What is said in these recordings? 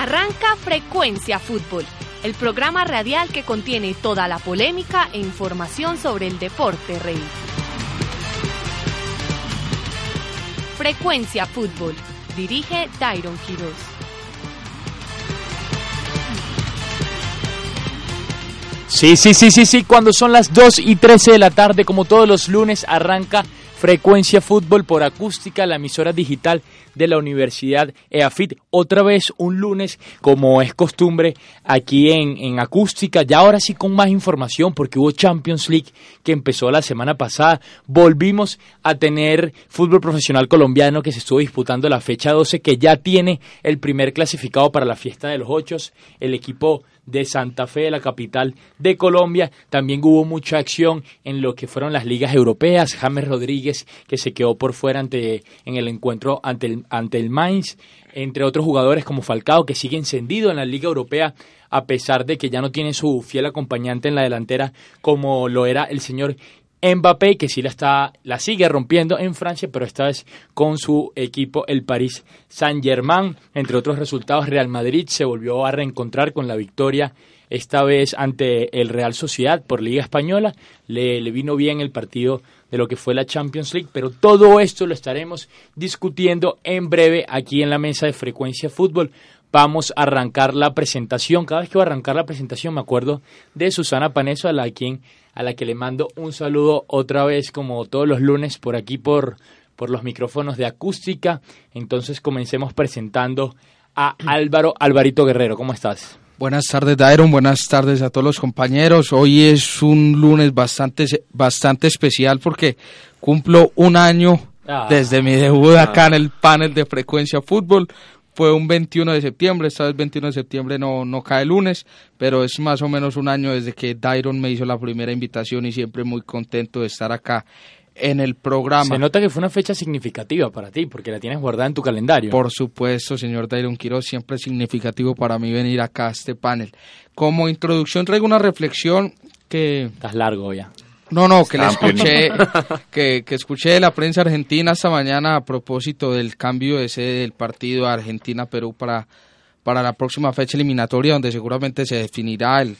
Arranca Frecuencia Fútbol, el programa radial que contiene toda la polémica e información sobre el deporte rey. Frecuencia Fútbol. Dirige Tyron Quiroz. Sí, sí, sí, sí, sí, cuando son las 2 y 13 de la tarde, como todos los lunes, arranca Frecuencia Fútbol por Acústica, la emisora digital de la Universidad EAFIT. Otra vez un lunes, como es costumbre, aquí en, en Acústica. Ya ahora sí con más información, porque hubo Champions League que empezó la semana pasada. Volvimos a tener fútbol profesional colombiano que se estuvo disputando la fecha 12, que ya tiene el primer clasificado para la fiesta de los ocho. El equipo de Santa Fe, la capital de Colombia. También hubo mucha acción en lo que fueron las ligas europeas. James Rodríguez, que se quedó por fuera ante, en el encuentro ante el, ante el Mainz, entre otros jugadores como Falcao, que sigue encendido en la Liga Europea, a pesar de que ya no tiene su fiel acompañante en la delantera, como lo era el señor Mbappé, que sí la, está, la sigue rompiendo en Francia, pero esta vez con su equipo, el Paris Saint-Germain. Entre otros resultados, Real Madrid se volvió a reencontrar con la victoria, esta vez ante el Real Sociedad por Liga Española. Le, le vino bien el partido de lo que fue la Champions League, pero todo esto lo estaremos discutiendo en breve aquí en la mesa de Frecuencia Fútbol vamos a arrancar la presentación. Cada vez que voy a arrancar la presentación me acuerdo de Susana Paneso, a la, quien, a la que le mando un saludo otra vez como todos los lunes por aquí por, por los micrófonos de acústica. Entonces comencemos presentando a Álvaro Alvarito Guerrero. ¿Cómo estás? Buenas tardes, Dairon. Buenas tardes a todos los compañeros. Hoy es un lunes bastante, bastante especial porque cumplo un año ah. desde mi debut acá en el panel de Frecuencia Fútbol fue un 21 de septiembre, esta vez 21 de septiembre no, no cae lunes, pero es más o menos un año desde que Dairon me hizo la primera invitación y siempre muy contento de estar acá en el programa. Se nota que fue una fecha significativa para ti, porque la tienes guardada en tu calendario. Por supuesto, señor Dairon Quiroz, siempre es significativo para mí venir acá a este panel. Como introducción traigo una reflexión que... Estás largo ya. No, no, que le escuché, que, que escuché de la prensa argentina esta mañana a propósito del cambio de sede del partido Argentina-Perú para, para la próxima fecha eliminatoria, donde seguramente se definirá el,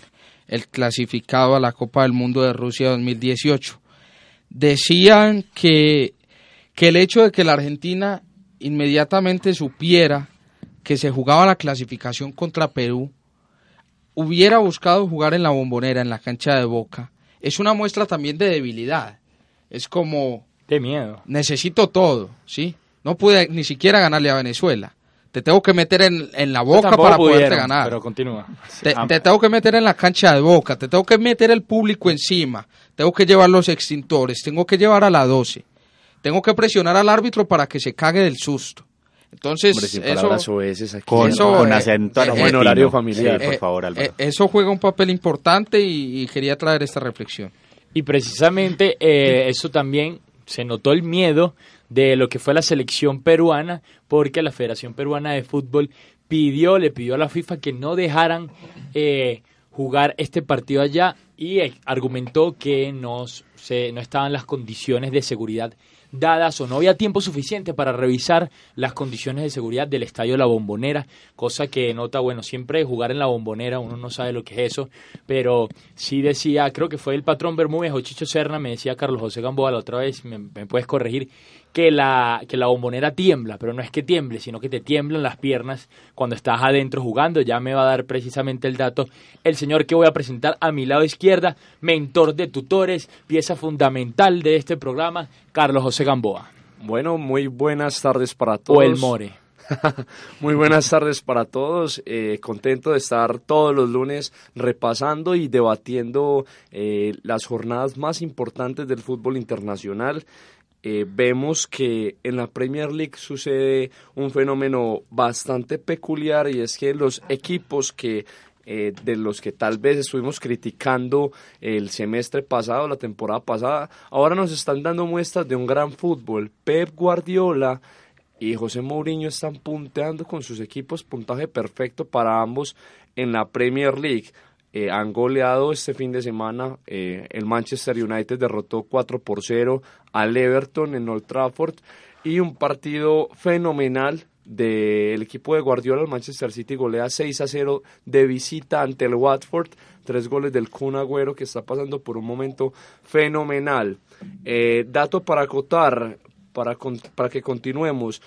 el clasificado a la Copa del Mundo de Rusia 2018. Decían que, que el hecho de que la Argentina inmediatamente supiera que se jugaba la clasificación contra Perú, hubiera buscado jugar en la bombonera, en la cancha de Boca, es una muestra también de debilidad. Es como... De miedo. Necesito todo, ¿sí? No pude ni siquiera ganarle a Venezuela. Te tengo que meter en, la boca para poderte ganar. Pero continúa. Te, te, tengo que meter en la cancha de boca, te tengo que meter el público encima, tengo que llevar los extintores, tengo que llevar a la 12, tengo que presionar al árbitro para que se cague del susto. Entonces, eso, con, acento en horario familiar, por favor, Álvaro. eso juega un papel importante y, quería traer esta reflexión. Y precisamente eh, eso también se notó el miedo de lo que fue la selección peruana, porque la Federación Peruana de Fútbol pidió, le pidió a la FIFA que no dejaran eh, jugar este partido allá y eh, argumentó que no, se, no estaban las condiciones de seguridad dadas o no había tiempo suficiente para revisar las condiciones de seguridad del estadio La Bombonera, cosa que nota, bueno, siempre jugar en La Bombonera, uno no sabe lo que es eso, pero sí decía, creo que fue el patrón Bermúdez o Chicho Serna, me decía Carlos José Gamboa la otra vez, me puedes corregir, que la, que la bombonera tiembla, pero no es que tiemble, sino que te tiemblan las piernas cuando estás adentro jugando. Ya me va a dar precisamente el dato el señor que voy a presentar a mi lado izquierda, mentor de tutores, pieza fundamental de este programa, Carlos José Gamboa. Bueno, muy buenas tardes para todos. O el More. Muy buenas tardes para todos. Eh, contento de estar todos los lunes repasando y debatiendo eh, las jornadas más importantes del fútbol internacional. Eh, vemos que en la Premier League sucede un fenómeno bastante peculiar y es que los equipos que eh, de los que tal vez estuvimos criticando el semestre pasado, la temporada pasada, ahora nos están dando muestras de un gran fútbol. Pep Guardiola y José Mourinho están punteando con sus equipos puntaje perfecto para ambos en la Premier League. Eh, han goleado este fin de semana. Eh, el Manchester United derrotó 4 por 0 al Everton en Old Trafford y un partido fenomenal del equipo de Guardiola, el Manchester City golea 6 a 0 de visita ante el Watford. Tres goles del Kun Agüero que está pasando por un momento fenomenal. Eh, dato para acotar, para, para que continuemos.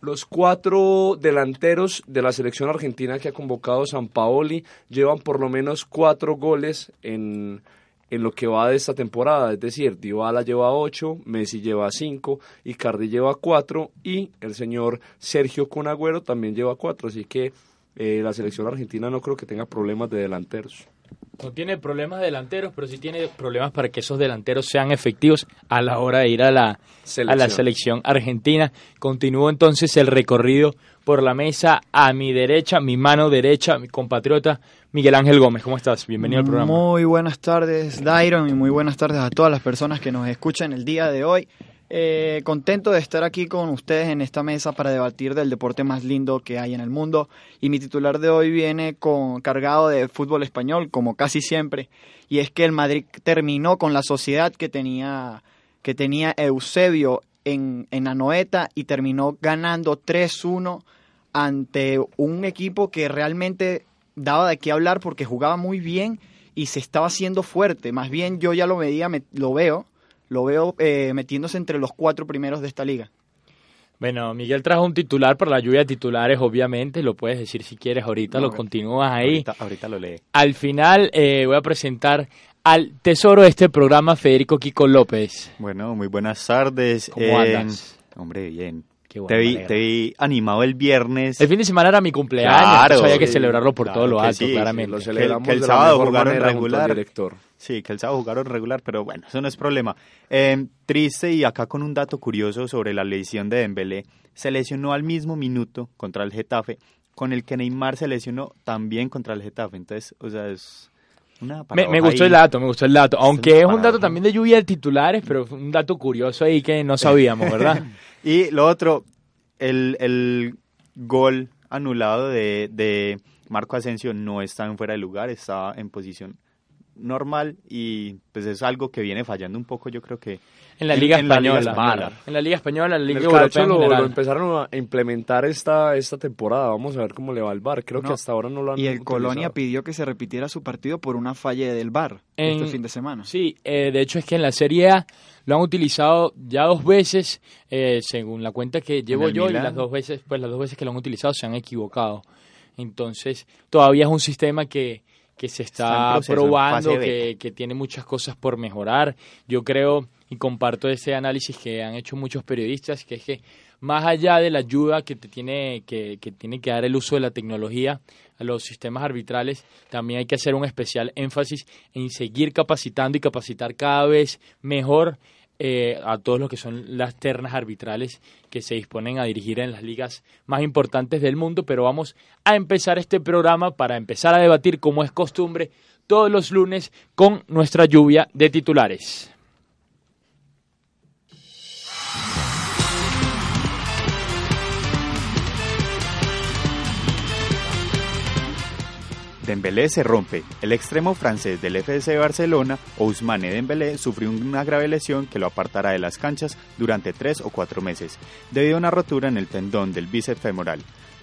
Los cuatro delanteros de la selección argentina que ha convocado San Paoli llevan por lo menos cuatro goles en en lo que va de esta temporada, es decir, Dybala lleva 8, Messi lleva 5, Icardi lleva 4 y el señor Sergio Conagüero también lleva 4, así que eh, la selección argentina no creo que tenga problemas de delanteros. No tiene problemas delanteros, pero sí tiene problemas para que esos delanteros sean efectivos a la hora de ir a la selección, a la selección argentina. Continúo entonces el recorrido por la mesa a mi derecha, mi mano derecha, mi compatriota Miguel Ángel Gómez. ¿Cómo estás? Bienvenido al programa. Muy buenas tardes, Dairon, y muy buenas tardes a todas las personas que nos escuchan el día de hoy. Eh, contento de estar aquí con ustedes en esta mesa para debatir del deporte más lindo que hay en el mundo. Y mi titular de hoy viene con, cargado de fútbol español, como casi siempre. Y es que el Madrid terminó con la sociedad que tenía, que tenía Eusebio en, en Anoeta y terminó ganando 3-1 ante un equipo que realmente daba de qué hablar porque jugaba muy bien y se estaba haciendo fuerte. Más bien yo ya lo veía, lo veo lo veo eh, metiéndose entre los cuatro primeros de esta liga. Bueno, Miguel trajo un titular para la lluvia de titulares, obviamente, lo puedes decir si quieres ahorita, lo continúas ahí. Ahorita, lo lee. Al final eh, voy a presentar al tesoro de este programa, Federico Kiko López. Bueno, muy buenas tardes. ¿Cómo andas? Hombre, bien. te, vi, animado el viernes. El fin de semana era mi cumpleaños, claro, había que celebrarlo por todo lo alto, claramente. lo celebramos el, sábado jugaron regular. Director. Sí, que el sábado jugaron regular, pero bueno, eso no es problema. Em, triste y acá con un dato curioso sobre la lesión de Dembélé. Se lesionó al mismo minuto contra el Getafe, con el que Neymar se lesionó también contra el Getafe. Entonces, o sea, es una me, me, gustó el dato, me gustó el dato. Aunque es, un dato también de lluvia de titulares, pero un dato curioso ahí que no sabíamos, ¿verdad? y lo otro, el, el gol anulado de, de Marco Asensio no está en fuera de lugar, está en posición normal y pues es algo que viene fallando un poco yo creo que en la Liga Española. en la Liga Española, en la Liga Europea lo, empezaron a implementar esta, esta temporada. Vamos a ver cómo le va al VAR. Creo que hasta ahora no lo han Y el Colonia pidió que se repitiera su partido por una falla del VAR este fin de semana. Sí, eh, de hecho es que en la Serie A lo han utilizado ya dos veces, eh, según la cuenta que llevo yo, y las dos veces, pues las dos veces que lo han utilizado se han equivocado. Entonces, todavía es un sistema que que se está, probando, que, que, tiene muchas cosas por mejorar. Yo creo y comparto ese análisis que han hecho muchos periodistas, que es que más allá de la ayuda que, te tiene, que, que tiene que dar el uso de la tecnología a los sistemas arbitrales, también hay que hacer un especial énfasis en seguir capacitando y capacitar cada vez mejor eh, a todos los que son las ternas arbitrales que se disponen a dirigir en las ligas más importantes del mundo, pero vamos a empezar este programa para empezar a debatir, como es costumbre, todos los lunes con nuestra lluvia de titulares. Dembélé se rompe. El extremo francés del FC Barcelona, Ousmane Dembélé, sufrió una grave lesión que lo apartará de las canchas durante tres o cuatro meses, debido a una rotura en el tendón del bíceps femoral.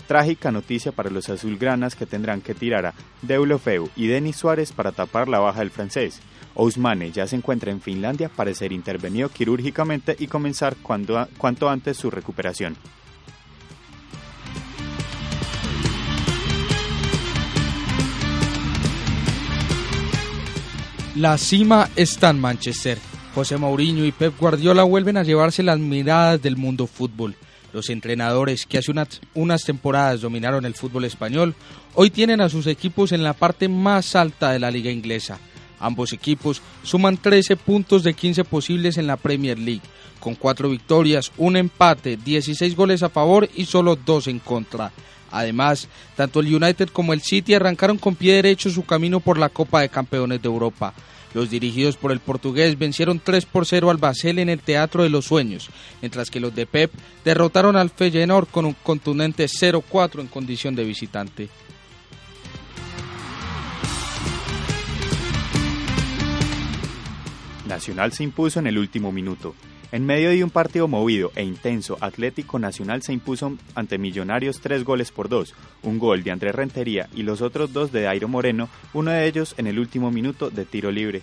Trágica noticia para los azulgranas que tendrán que tirar a Deulofeu y Denis Suárez para tapar la baja del francés. Ousmane ya se encuentra en Finlandia para ser intervenido quirúrgicamente y comenzar cuanto antes su recuperación. La cima está en Manchester. José Mourinho y Pep Guardiola vuelven a llevarse las miradas del mundo fútbol. Los entrenadores que hace unas, temporadas dominaron el fútbol español, hoy tienen a sus equipos en la parte más alta de la liga inglesa. Ambos equipos suman 13 puntos de 15 posibles en la Premier League, con 4 victorias, un empate, 16 goles a favor y solo 2 en contra. Además, tanto el United como el City arrancaron con pie derecho su camino por la Copa de Campeones de Europa. Los dirigidos por el portugués vencieron 3 por 0 al Basel en el Teatro de los Sueños, mientras que los de Pep derrotaron al Feyenoord con un contundente 0-4 en condición de visitante. Nacional se impuso en el último minuto. En medio de un partido movido e intenso, Atlético Nacional se impuso ante Millonarios tres goles por dos, un gol de Andrés Rentería y los otros dos de Dairo Moreno, uno de ellos en el último minuto de tiro libre.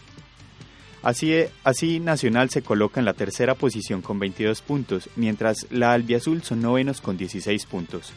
Así, así Nacional se coloca en la tercera posición con 22 puntos, mientras la Albiazul son novenos con 16 puntos.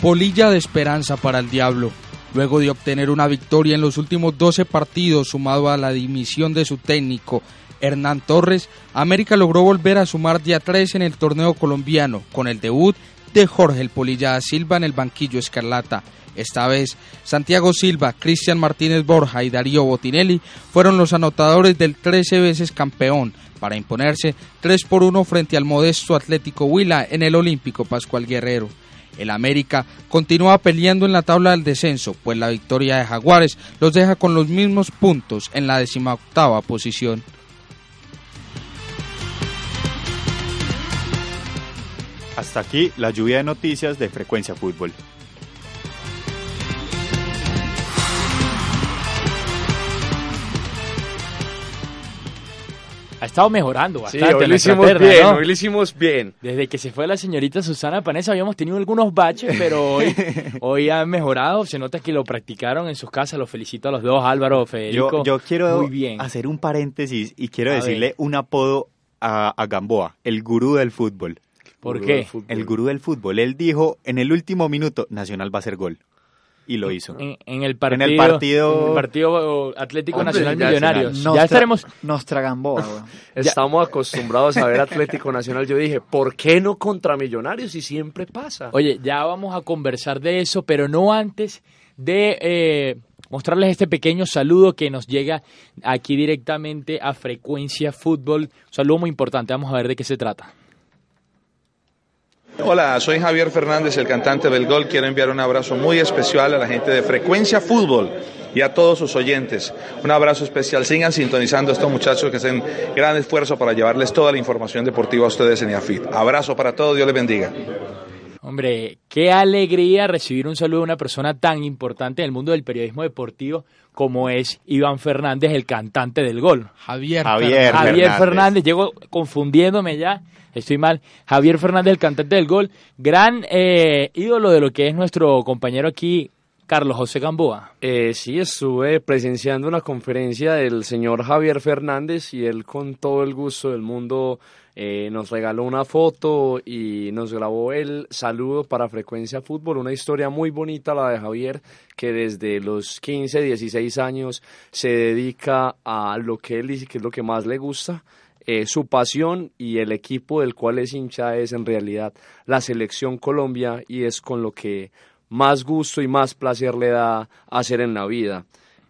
Polilla de esperanza para el Diablo. Luego de obtener una victoria en los últimos 12 partidos sumado a la dimisión de su técnico Hernán Torres, América logró volver a sumar día 3 en el torneo colombiano con el debut de Jorge el Polilla da Silva en el banquillo escarlata. Esta vez, Santiago Silva, Cristian Martínez Borja y Darío Botinelli fueron los anotadores del 13 veces campeón para imponerse 3 por 1 frente al modesto Atlético Huila en el Olímpico Pascual Guerrero. El América continúa peleando en la tabla del descenso, pues la victoria de Jaguares los deja con los mismos puntos en la decimoctava posición. Hasta aquí la lluvia de noticias de Frecuencia Fútbol. Ha estado mejorando Sí, bastante. hoy lo hicimos terna, bien, ¿no? hoy lo hicimos bien. Desde que se fue la señorita Susana Panesa habíamos tenido algunos baches, pero hoy, hoy han mejorado. Se nota que lo practicaron en sus casas. Los felicito a los dos, Álvaro, Federico. Yo, yo quiero Muy bien. hacer un paréntesis y quiero A decirle ver. un apodo a, a Gamboa, el gurú del fútbol. ¿Por Gurú qué? El gurú del fútbol. Él dijo en el último minuto, Nacional va a hacer gol. Y lo hizo. En, en el partido, En el partido- en el partido Atlético Hombre, Nacional ya- Millonarios. Nostra- Ya estaremos. Nostra Gamboa. Estamos acostumbrados a ver Atlético Nacional. Yo dije, ¿por qué no contra Millonarios? Y siempre pasa. Oye, ya vamos a conversar de eso, pero no antes de eh, mostrarles este pequeño saludo que nos llega aquí directamente a Frecuencia Fútbol. Un saludo muy importante. Vamos a ver de qué se trata. Hola, soy Javier Fernández, el cantante del Gol. Quiero enviar un abrazo muy especial a la gente de Frecuencia Fútbol y a todos sus oyentes. Un abrazo especial. Sigan sintonizando a estos muchachos que hacen gran esfuerzo para llevarles toda la información deportiva a ustedes en IAFIT. Abrazo para todos, Dios les bendiga. Hombre, qué alegría recibir un saludo de una persona tan importante en el mundo del periodismo deportivo como es Iván Fernández, el cantante del gol. Javier, Javier. Javier Fernández. Fernández. llego confundiéndome ya, estoy mal. Javier Fernández, el cantante del gol, gran eh, ídolo de lo que es nuestro compañero aquí, Carlos José Gamboa. Eh, sí, estuve presenciando una conferencia del señor Javier Fernández y él con todo el gusto del mundo eh, nos regaló una foto y nos grabó el saludo para Frecuencia Fútbol, una historia muy bonita la de Javier, que desde los 15, 16 años se dedica a lo que él dice que es lo que más le gusta. eh, su pasión y el equipo del cual es hincha es en realidad la selección Colombia y es con lo que más gusto y más placer le da hacer en la vida.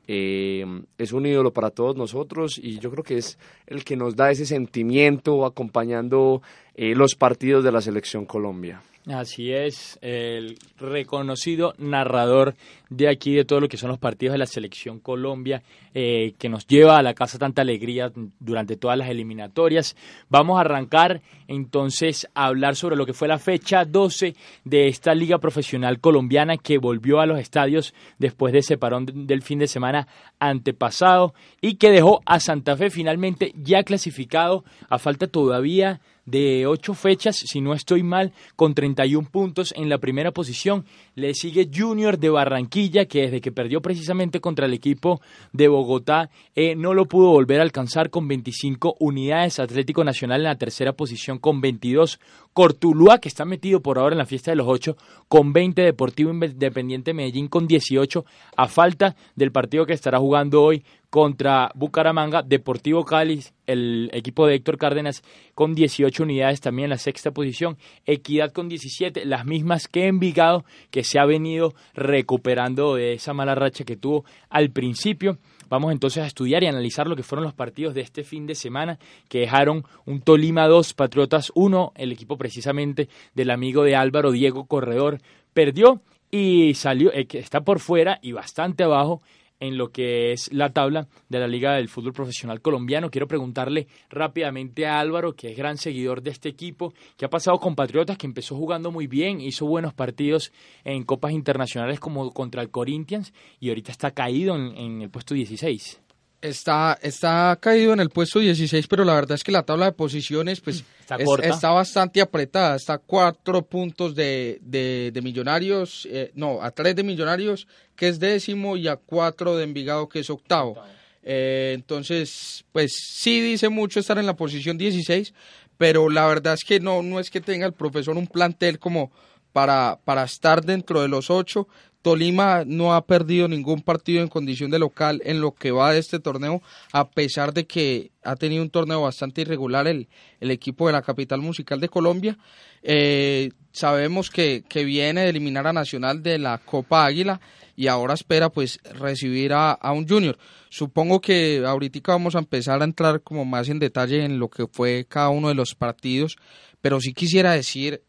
Eh, es un ídolo para todos nosotros y yo creo que es el que nos da ese sentimiento acompañando eh, los partidos de la selección Colombia. Así es, el reconocido narrador de aquí de todo lo que son los partidos de la selección Colombia, eh, que nos lleva a la casa tanta alegría durante todas las eliminatorias. Vamos a arrancar entonces a hablar sobre lo que fue la fecha 12 de esta liga profesional colombiana que volvió a los estadios después de ese parón de- del fin de semana antepasado y que dejó a Santa Fe finalmente ya clasificado a falta todavía de ocho fechas, si no estoy mal, con 31 puntos en la primera posición. Le sigue Junior de Barranquilla, que desde que perdió precisamente contra el equipo de Bogotá, eh, no lo pudo volver a alcanzar con 25 unidades. Atlético Nacional en la tercera posición con 22. Cortuluá, que está metido por ahora en la fiesta de los ocho, con 20. Deportivo Independiente Medellín con 18, a falta del partido que estará jugando hoy contra Bucaramanga, Deportivo Cali, el equipo de Héctor Cárdenas con 18 unidades también en la sexta posición, Equidad con 17, las mismas que Envigado, que se ha venido recuperando de esa mala racha que tuvo al principio. Vamos entonces a estudiar y analizar lo que fueron los partidos de este fin de semana que dejaron un Tolima 2, Patriotas 1, el equipo precisamente del amigo de Álvaro Diego Corredor perdió y salió, eh, está por fuera y bastante abajo en lo que es la tabla de la Liga del Fútbol Profesional Colombiano. Quiero preguntarle rápidamente a Álvaro, que es gran seguidor de este equipo, que ha pasado con Patriotas, que empezó jugando muy bien, hizo buenos partidos en copas internacionales como contra el Corinthians y ahorita está caído en, en el puesto 16. Está, está caído en el puesto 16, pero la verdad es que la tabla de posiciones pues Está es- está bastante apretada. Está a cuatro puntos de, de, de Millonarios, eh, no, a tres de Millonarios, que es décimo, y a cuatro de Envigado, que es octavo. Eh, entonces, pues sí dice mucho estar en la posición 16, pero la verdad es que no, no es que tenga el profesor un plantel como para, para estar dentro de los ocho. Tolima no ha perdido ningún partido en condición de local en lo que va de este torneo, a pesar de que ha tenido un torneo bastante irregular el, el equipo de la capital musical de Colombia. Eh, sabemos que, que viene de eliminar a Nacional de la Copa Águila y ahora espera pues recibir a, a un Junior. Supongo que ahorita vamos a empezar a entrar como más en detalle en lo que fue cada uno de los partidos, pero sí quisiera decir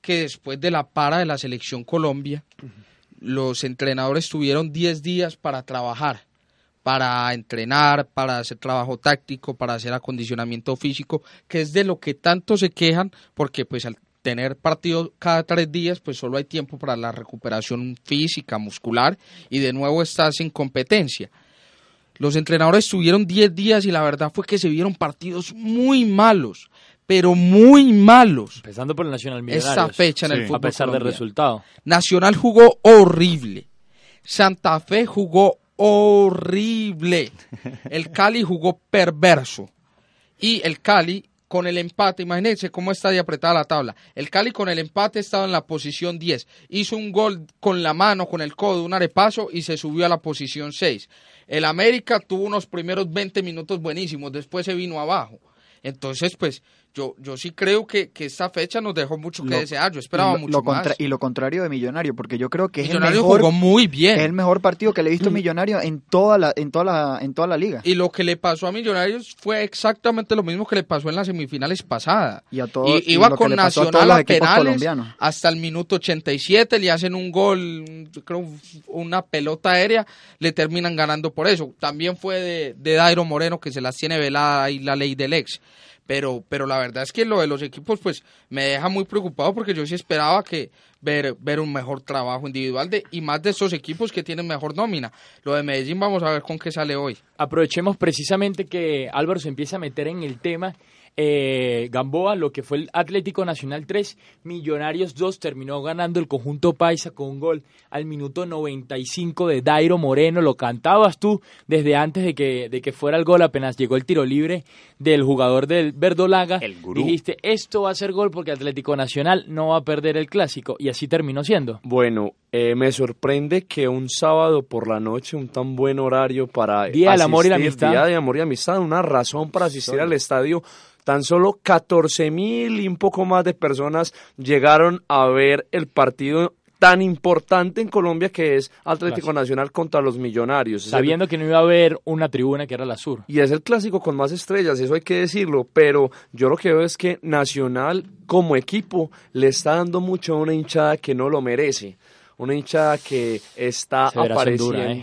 que después de la para de la selección Colombia, los entrenadores tuvieron 10 días para trabajar, para entrenar, para hacer trabajo táctico, para hacer acondicionamiento físico, que es de lo que tanto se quejan, porque pues al tener partido cada tres días, pues solo hay tiempo para la recuperación física, muscular, y de nuevo estás en competencia. Los entrenadores tuvieron 10 días y la verdad fue que se vieron partidos muy malos, pero muy malos. Empezando por el Nacional Esta Millonarios. fecha en el fútbol A pesar del resultado. Nacional jugó horrible. Santa Fe jugó horrible. El Cali jugó perverso. Y el Cali con el empate, imagínense cómo está de apretada la tabla. El Cali con el empate estaba en la posición 10. Hizo un gol con la mano, con el codo, un arepaso y se subió a la posición 6. El América tuvo unos primeros 20 minutos buenísimos, después se vino abajo. Entonces, pues, yo, yo sí creo que, que esta fecha nos dejó mucho que Lo- desear. Yo esperaba y lo, mucho lo más. y lo contrario de Millonario, porque yo creo que es el mejor, jugó muy bien. es el mejor partido que le he visto a Millonario en toda la, en toda la, en toda la liga. Y lo que le pasó a Millonarios fue exactamente lo mismo que le pasó en las semifinales pasadas. Y a todos- Y y iba que con a Nacional a penales colombianos. hasta el minuto 87, le hacen un gol, yo creo una pelota aérea, le terminan ganando por eso. También fue de, de Dairo Moreno que se las tiene velada ahí la ley del ex. Pero, pero la verdad es que lo de los equipos pues me deja muy preocupado porque yo sí esperaba que ver, ver un mejor trabajo individual de, y más de esos equipos que tienen mejor nómina. Lo de Medellín vamos a ver con qué sale hoy. aprovechemos precisamente que Álvaro se empieza a meter en el tema. Eh, Gamboa, lo que fue el Atlético Nacional 3, Millonarios 2, terminó ganando el conjunto Paisa con un gol al minuto 95 de Dairo Moreno. Lo cantabas tú desde antes de que, de que fuera el gol, apenas llegó el tiro libre del jugador del Verdolaga. El gurú. Dijiste, esto va a ser gol porque Atlético Nacional no va a perder el clásico. Y así terminó siendo. Bueno, eh, me sorprende que un sábado por la noche, un tan buen horario para Día del amor y la amistad. Día de amor y amistad, una razón para asistir al estadio. Tan solo 14 mil y un poco más de personas llegaron a ver el partido tan importante en Colombia que es Atlético. Nacional contra los Millonarios. Sabiendo que no iba a haber una tribuna que era la sur. y es el clásico con más estrellas, eso hay que decirlo, pero yo lo que veo es que Nacional como equipo le está dando mucho a una hinchada que no lo merece, una hinchada que está ¿eh?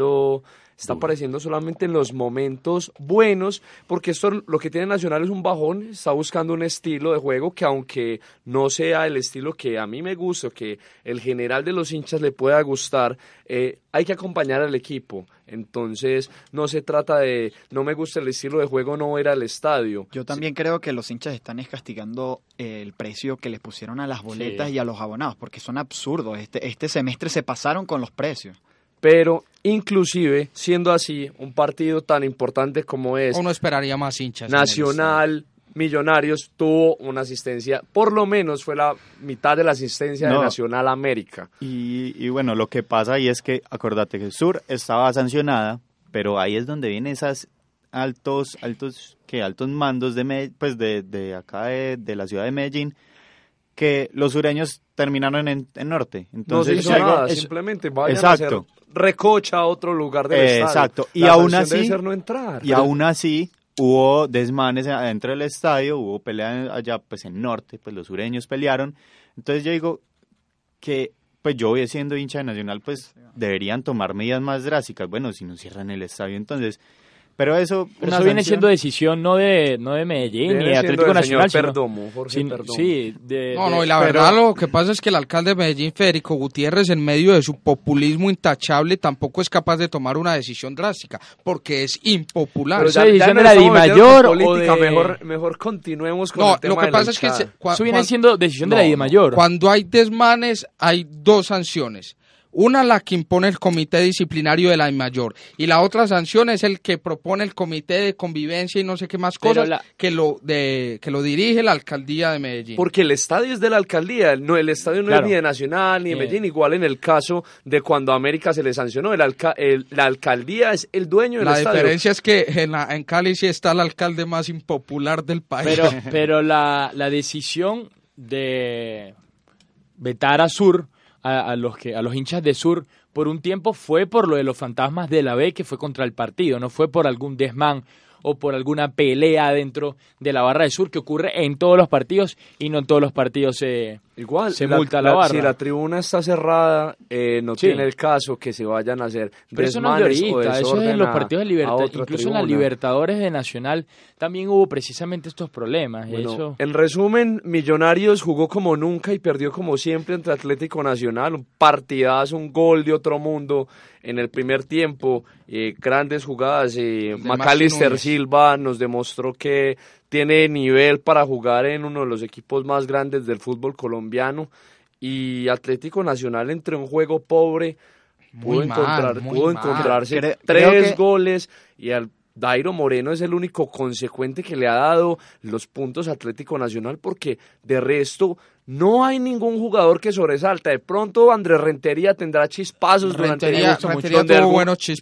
Está apareciendo solamente en los momentos buenos, porque esto lo que tiene Nacional es un bajón, está buscando un estilo de juego que aunque no sea el estilo que a mí me gusta, que el general de los hinchas le pueda gustar, eh, hay que acompañar al equipo. Entonces, no se trata de no me gusta el estilo de juego, no ir al estadio. Yo también creo que los hinchas están es castigando eh, el precio que les pusieron a las boletas Sí. y a los abonados, porque son absurdos. Este, este semestre se pasaron con los precios. Pero, inclusive, siendo así, un partido tan importante como es Uno esperaría más hinchas. Nacional, Millonarios, tuvo una asistencia, por lo menos fue la mitad de la asistencia de No. Nacional América. Y, y bueno, lo que pasa ahí es que, acordate que Sur estaba sancionada, pero ahí es donde vienen esas altos, altos, que altos mandos de, pues de, de acá de, de la ciudad de Medellín, que los sureños terminaron en, en norte. No Entonces, se hizo nada, es- simplemente vayan Exacto. a hacer recocha a otro lugar del Eh, estadio. exacto. Y La aún así- debe ser no entrar. Y aún así hubo desmanes adentro del estadio, hubo pelea allá pues en norte, pues los sureños pelearon. Entonces yo digo que pues yo siendo hincha de Nacional, pues deberían tomar medidas más drásticas. Bueno, si no cierran el estadio, entonces pero eso, eso viene siendo decisión no de no de Medellín ni de Atlético Nacional, Perdomo, Jorge Perdomo. Sí, no, no, y la verdad lo que pasa es que el alcalde de Medellín, Federico Gutiérrez, en medio de su populismo intachable, tampoco es capaz de tomar una decisión drástica, porque es impopular. Pero esa decisión de la DIMAYOR o de... mejor, mejor continuemos con no, el tema lo que pasa es que eso viene siendo decisión de la DIMAYOR. Cuando hay desmanes, hay dos sanciones una la que impone el comité disciplinario de la mayor y la otra sanción es el que propone el comité de convivencia y no sé qué más cosas que lo de que lo dirige la alcaldía de Medellín. Porque el estadio es de la alcaldía, no el estadio no es ni de Nacional ni de Medellín, igual en el caso de cuando a América se le sancionó, el, la alcaldía es el dueño del estadio. La diferencia es que en, en, Cali sí está el alcalde más impopular del país. Pero pero la, la decisión de vetar a Sur a, los que a los hinchas de Sur por un tiempo fue por lo de los fantasmas de la B que fue contra el partido, no fue por algún desmán o por alguna pelea dentro de la barra de sur que ocurre en todos los partidos y no en todos los partidos se, Igual, se multa la, barra. Si la tribuna está cerrada, eh, no tiene el caso que se vayan a hacer Pero eso no es ahorita, eso es en los partidos de libertad, incluso en la Libertadores de Nacional también hubo precisamente estos problemas. eso... En resumen, Millonarios jugó como nunca y perdió como siempre entre Atlético Nacional, un partidazo, un gol de otro mundo en el primer tiempo, eh, grandes jugadas, eh, Macalister Silva nos demostró que tiene nivel para jugar en uno de los equipos más grandes del fútbol colombiano y Atlético Nacional entre un juego pobre pudo, encontrar, pudo encontrarse tres goles y al Dairo Moreno es el único consecuente que le ha dado los puntos Atlético Nacional porque de resto no hay ningún jugador que sobresalta. De pronto Andrés Rentería tendrá chispazos durante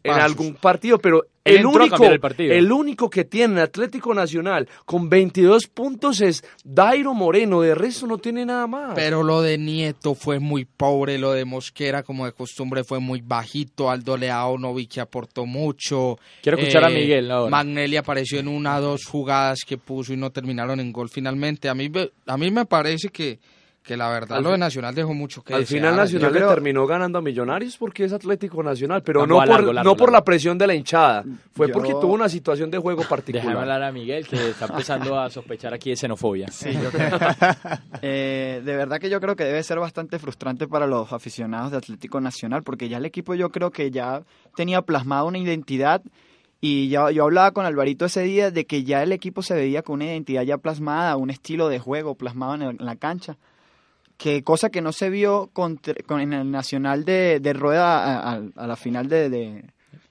en algún partido, pero el único, el, único que tiene Atlético Nacional con 22 puntos es Dairo Moreno, de resto no tiene nada más. Pero lo de Nieto fue muy pobre, lo de Mosquera como de costumbre fue muy bajito, Aldo Leao no vi que aportó mucho. Quiero escuchar a eh, Miguel ahora. Magnelli apareció en una o dos jugadas que puso y no terminaron en gol finalmente. A mí, a mí me parece que que la verdad lo de Nacional dejó mucho que Al final Nacional le terminó ganando a Millonarios porque es Atlético Nacional, pero no, por, no por la presión de la hinchada, fue porque tuvo una situación de juego particular. Déjame hablar a Miguel que está empezando a sospechar aquí de xenofobia. Sí, yo creo. Eh, de verdad que yo creo que debe ser bastante frustrante para los aficionados de Atlético Nacional porque ya el equipo yo creo que ya tenía plasmada una identidad y ya, yo hablaba con Alvarito ese día de que ya el equipo se veía con una identidad ya plasmada, un estilo de juego plasmado en la cancha que cosa que no se vio con, en el Nacional de, Rueda a, la final de,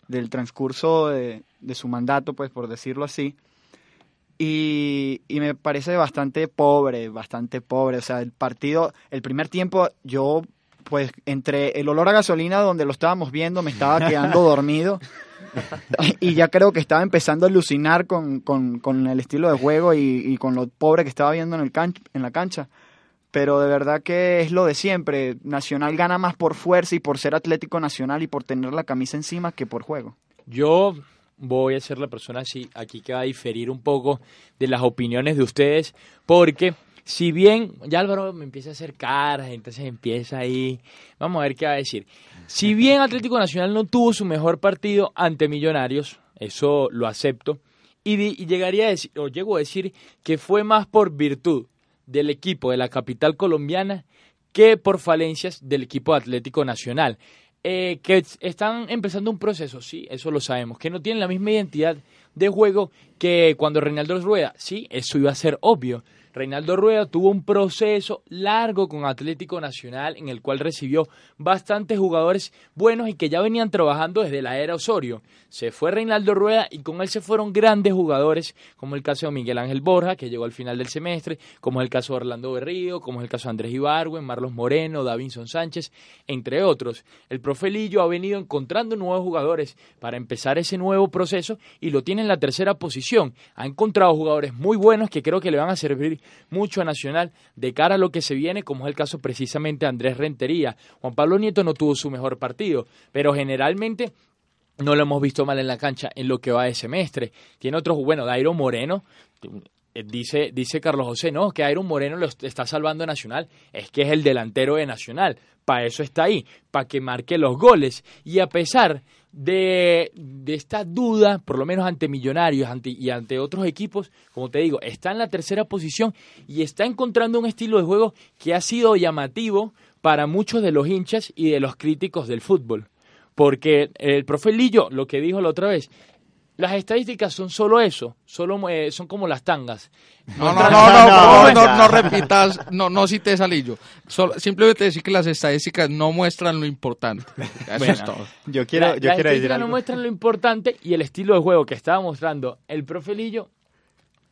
del transcurso de, su mandato, pues por decirlo así. Y, y, me parece bastante pobre, bastante pobre. O sea, el partido, el primer tiempo, yo, pues, entre el olor a gasolina donde lo estábamos viendo, me estaba quedando dormido. y ya creo que estaba empezando a alucinar con, con, con el estilo de juego y, y, con lo pobre que estaba viendo en, el en la cancha pero de verdad que es lo de siempre. Nacional gana más por fuerza y por ser Atlético Nacional y por tener la camisa encima que por juego. Yo voy a ser la persona así, aquí que va a diferir un poco de las opiniones de ustedes, porque si bien, ya Álvaro me empieza a hacer caras, entonces empieza ahí, vamos a ver qué va a decir. Si bien Atlético Nacional no tuvo su mejor partido ante Millonarios, eso lo acepto, y, y llegaría a decir, o llego a decir que fue más por virtud del equipo de la capital colombiana que por falencias del equipo Atlético Nacional. Eh, que están empezando un proceso, sí, eso lo sabemos, que no tienen la misma identidad de juego que cuando Reinaldo Rueda, sí, eso iba a ser obvio, Reinaldo Rueda tuvo un proceso largo con Atlético Nacional en el cual recibió bastantes jugadores buenos y que ya venían trabajando desde la era Osorio. Se fue Reinaldo Rueda y con él se fueron grandes jugadores, como el caso de Miguel Ángel Borja, que llegó al final del semestre, como es el caso de Orlando Berrío, como es el caso de Andrés Ibargüen, Marlos Moreno, Davinson Sánchez, entre otros. El profe Lillo ha venido encontrando nuevos jugadores para empezar ese nuevo proceso y lo tiene en la tercera posición. Ha encontrado jugadores muy buenos que creo que le van a servir mucho a Nacional de cara a lo que se viene, como es el caso precisamente de Andrés Rentería. Juan Pablo Nieto no tuvo su mejor partido, pero generalmente no lo hemos visto mal en la cancha en lo que va de semestre. Tiene otros, bueno, Dairo Moreno, eh, dice, dice Carlos José, no, que Iron Moreno lo está salvando a Nacional, es que es el delantero de Nacional, para eso está ahí, para que marque los goles. Y a pesar de, de esta duda, por lo menos ante Millonarios ante, y ante otros equipos, como te digo, está en la tercera posición y está encontrando un estilo de juego que ha sido llamativo para muchos de los hinchas y de los críticos del fútbol. Porque el profe Lillo, lo que dijo la otra vez, las estadísticas son solo eso, solo eh, son como las tangas. No, no, no, no, no, no, repitas, no, no cites a Lillo. Solo, simplemente decir que las estadísticas no muestran lo importante. Eso es todo. Yo quiero, yo las quiero decir no muestran lo importante y el estilo de juego que estaba mostrando el profe Lillo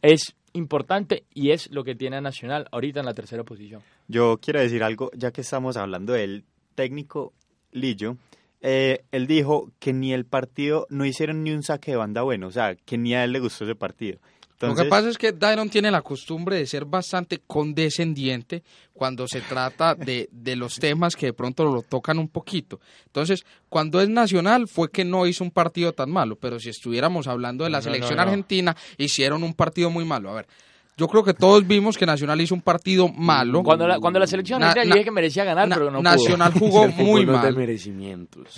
es importante y es lo que tiene a Nacional ahorita en la tercera posición. Yo quiero decir algo, ya que estamos hablando del técnico Lillo, eh, él dijo que ni el partido, no hicieron ni un saque de banda bueno, o sea, que ni a él le gustó ese partido. Lo que pasa es que Dairon tiene la costumbre de ser bastante condescendiente cuando se trata de, de, los temas que de pronto lo tocan un poquito. Entonces, cuando es nacional fue que no hizo un partido tan malo, pero si estuviéramos hablando de la selección argentina, hicieron un partido muy malo. A ver, yo creo que todos vimos que Nacional hizo un partido malo. Cuando la, cuando la selección na, dije que merecía ganar, pero no Nacional jugó muy mal. merecimientos.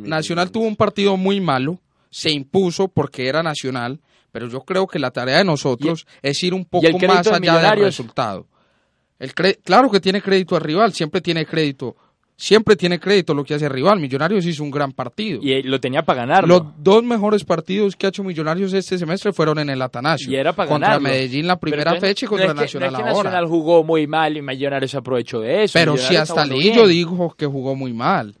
Nacional tuvo un partido muy malo, se impuso porque era Nacional, pero yo creo que la tarea de nosotros es ir un poco más allá del resultado. El claro que tiene crédito al rival, siempre tiene crédito siempre tiene crédito lo que hace el rival. Millonarios hizo un gran partido. Y lo tenía para ganar. Los dos mejores partidos que ha hecho Millonarios este semestre fueron en el Atanasio. Y era para Contra Medellín la primera fecha y contra Nacional no es que Nacional jugó muy mal y Millonarios aprovechó de eso. Pero si hasta Lillo dijo que jugó muy mal.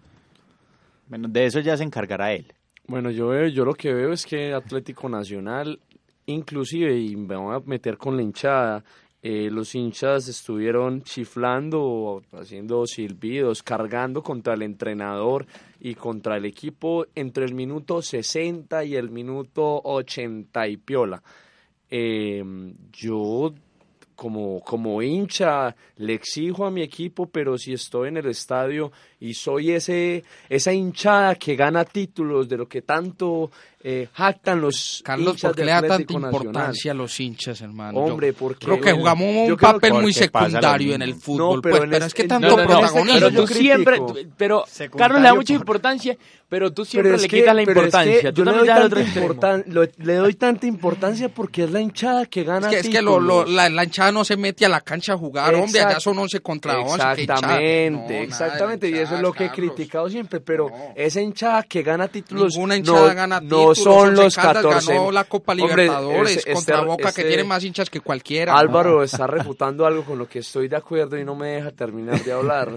Bueno, de eso ya se encargará él. Bueno, yo, yo lo que veo es que Atlético Nacional, inclusive, y me voy a meter con la hinchada, eh, los hinchas estuvieron chiflando, haciendo silbidos, cargando contra el entrenador y contra el equipo entre el minuto 60 y el minuto 80 y piola. Eh, yo como, como hincha le exijo a mi equipo, pero si estoy en el estadio y soy ese esa hinchada que gana títulos de lo que tanto eh, jactan los Carlos, hinchas ¿por qué le da tanta importancia a los hinchas, hermano? Hombre, Yo porque creo que bueno, jugamos un yo papel muy secundario en el fútbol, No, pero pues, en pero este- es que no, tanto no, protagonismo. Pero tú siempre, pero Secundario Carlos le da mucha por- importancia, pero tú siempre Pero es le que- quitas la es que importancia. Tú yo le doy, tanta importan- lo- le doy tanta importancia porque es la hinchada que gana Es que, es que lo- lo- la, la hinchada no se mete a la cancha a jugar, hombre, allá son 11 contra 11. qué hinchada. Exactamente, exactamente, y eso es hinchadas, lo que he criticado siempre, pero No. esa hinchada que gana títulos Ninguna hinchada no, gana no títulos. son Once los Caldas 14. ganó la Copa Hombre, Libertadores este- contra este- Boca, que tiene más hinchas que cualquiera. Álvaro No. está refutando algo con lo que estoy de acuerdo y no me deja terminar de hablar.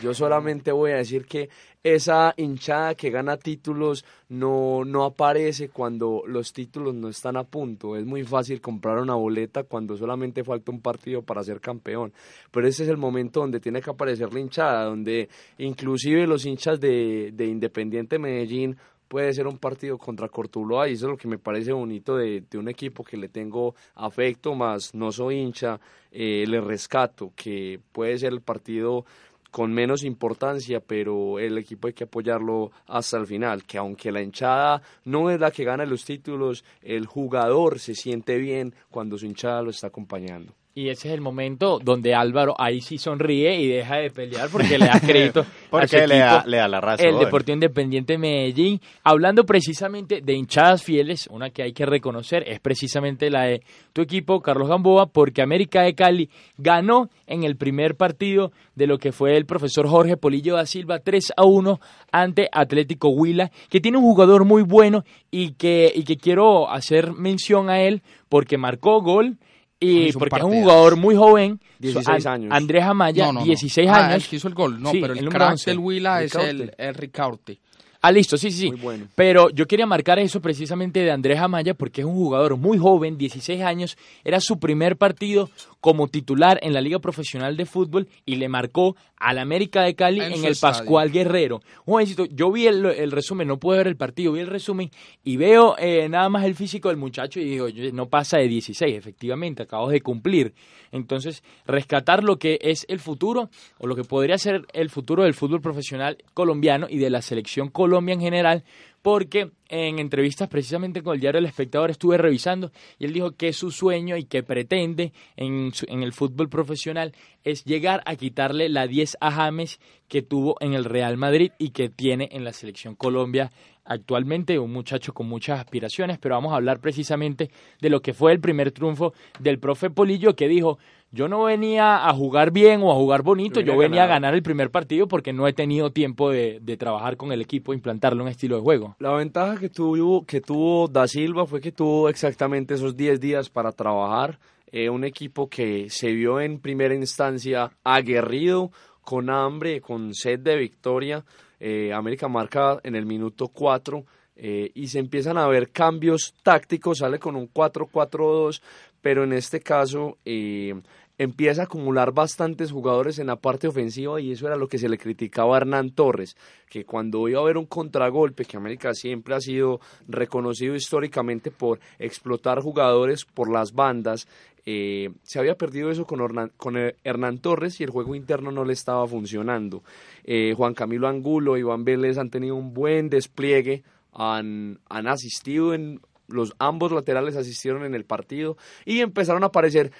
Yo solamente voy a decir que esa hinchada que gana títulos no, no aparece cuando los títulos no están a punto. Es muy fácil comprar una boleta cuando solamente falta un partido para ser campeón. Pero ese es el momento donde tiene que aparecer la hinchada, donde inclusive los hinchas de, de Independiente Medellín puede ser un partido contra Cortuloa y eso es lo que me parece bonito de, de un equipo que le tengo afecto, más no soy hincha, eh, le rescato, que puede ser el partido con menos importancia, pero el equipo hay que apoyarlo hasta el final, que aunque la hinchada no es la que gana los títulos, el jugador se siente bien cuando su hinchada lo está acompañando. Y ese es el momento donde Álvaro ahí sí sonríe y deja de pelear porque le da crédito Porque le da, le da la razón. el Deportivo Independiente Medellín. Hablando precisamente de hinchadas fieles, una que hay que reconocer es precisamente la de tu equipo, Carlos Gamboa, porque América de Cali ganó en el primer partido de lo que fue el profesor Jorge Polillo da Silva 3 a 1 ante Atlético Huila, que tiene un jugador muy bueno y que, y que quiero hacer mención a él porque marcó gol y porque es un jugador muy joven, 16 su- An- años. Andrés Amaya, No, no, no. 16 Ah, años. el que hizo el gol. No, Sí, pero el, el crack 11. del Huila es el, el Ricaurte. Ah, listo, sí, sí, sí. Muy bueno. Pero yo quería marcar eso precisamente de Andrés Amaya porque es un jugador muy joven, 16 años, era su primer partido como titular en la Liga Profesional de Fútbol y le marcó al América de Cali En el estadio. Pascual Guerrero. Jovencito, yo vi el, el resumen, no pude ver el partido, vi el resumen y veo eh, nada más el físico del muchacho y digo, "Oye, no pasa de 16, efectivamente, acabo de cumplir. Entonces, rescatar lo que es el futuro o lo que podría ser el futuro del fútbol profesional colombiano y de la selección Colombia en general, porque en entrevistas precisamente con el diario El Espectador estuve revisando y él dijo que su sueño y que pretende en, en el fútbol profesional es llegar a quitarle la 10 a James que tuvo en el Real Madrid y que tiene en la selección Colombia actualmente, un muchacho con muchas aspiraciones, pero vamos a hablar precisamente de lo que fue el primer triunfo del profe Polillo que dijo, yo no venía a jugar bien o a jugar bonito, yo venía, a, ganar. el primer partido porque no he tenido tiempo de, trabajar con el equipo, implantarle un estilo de juego. La ventaja que tuvo, que tuvo Da Silva fue que tuvo exactamente esos 10 días para trabajar, eh, un equipo que se vio en primera instancia aguerrido, con hambre, con sed de victoria, eh, América marca en el minuto 4 eh, y se empiezan a ver cambios tácticos, sale con un 4-4-2, pero en este caso eh, empieza a acumular bastantes jugadores en la parte ofensiva y eso era lo que se le criticaba a Hernán Torres, que cuando iba a haber un contragolpe, que América siempre ha sido reconocido históricamente por explotar jugadores por las bandas, eh, se había perdido eso con, con Hernán Torres y el juego interno no le estaba funcionando. Eh, Juan Camilo Angulo, Iván Vélez han tenido un buen despliegue, han, han asistido en los ambos laterales asistieron en el partido y empezaron a aparecer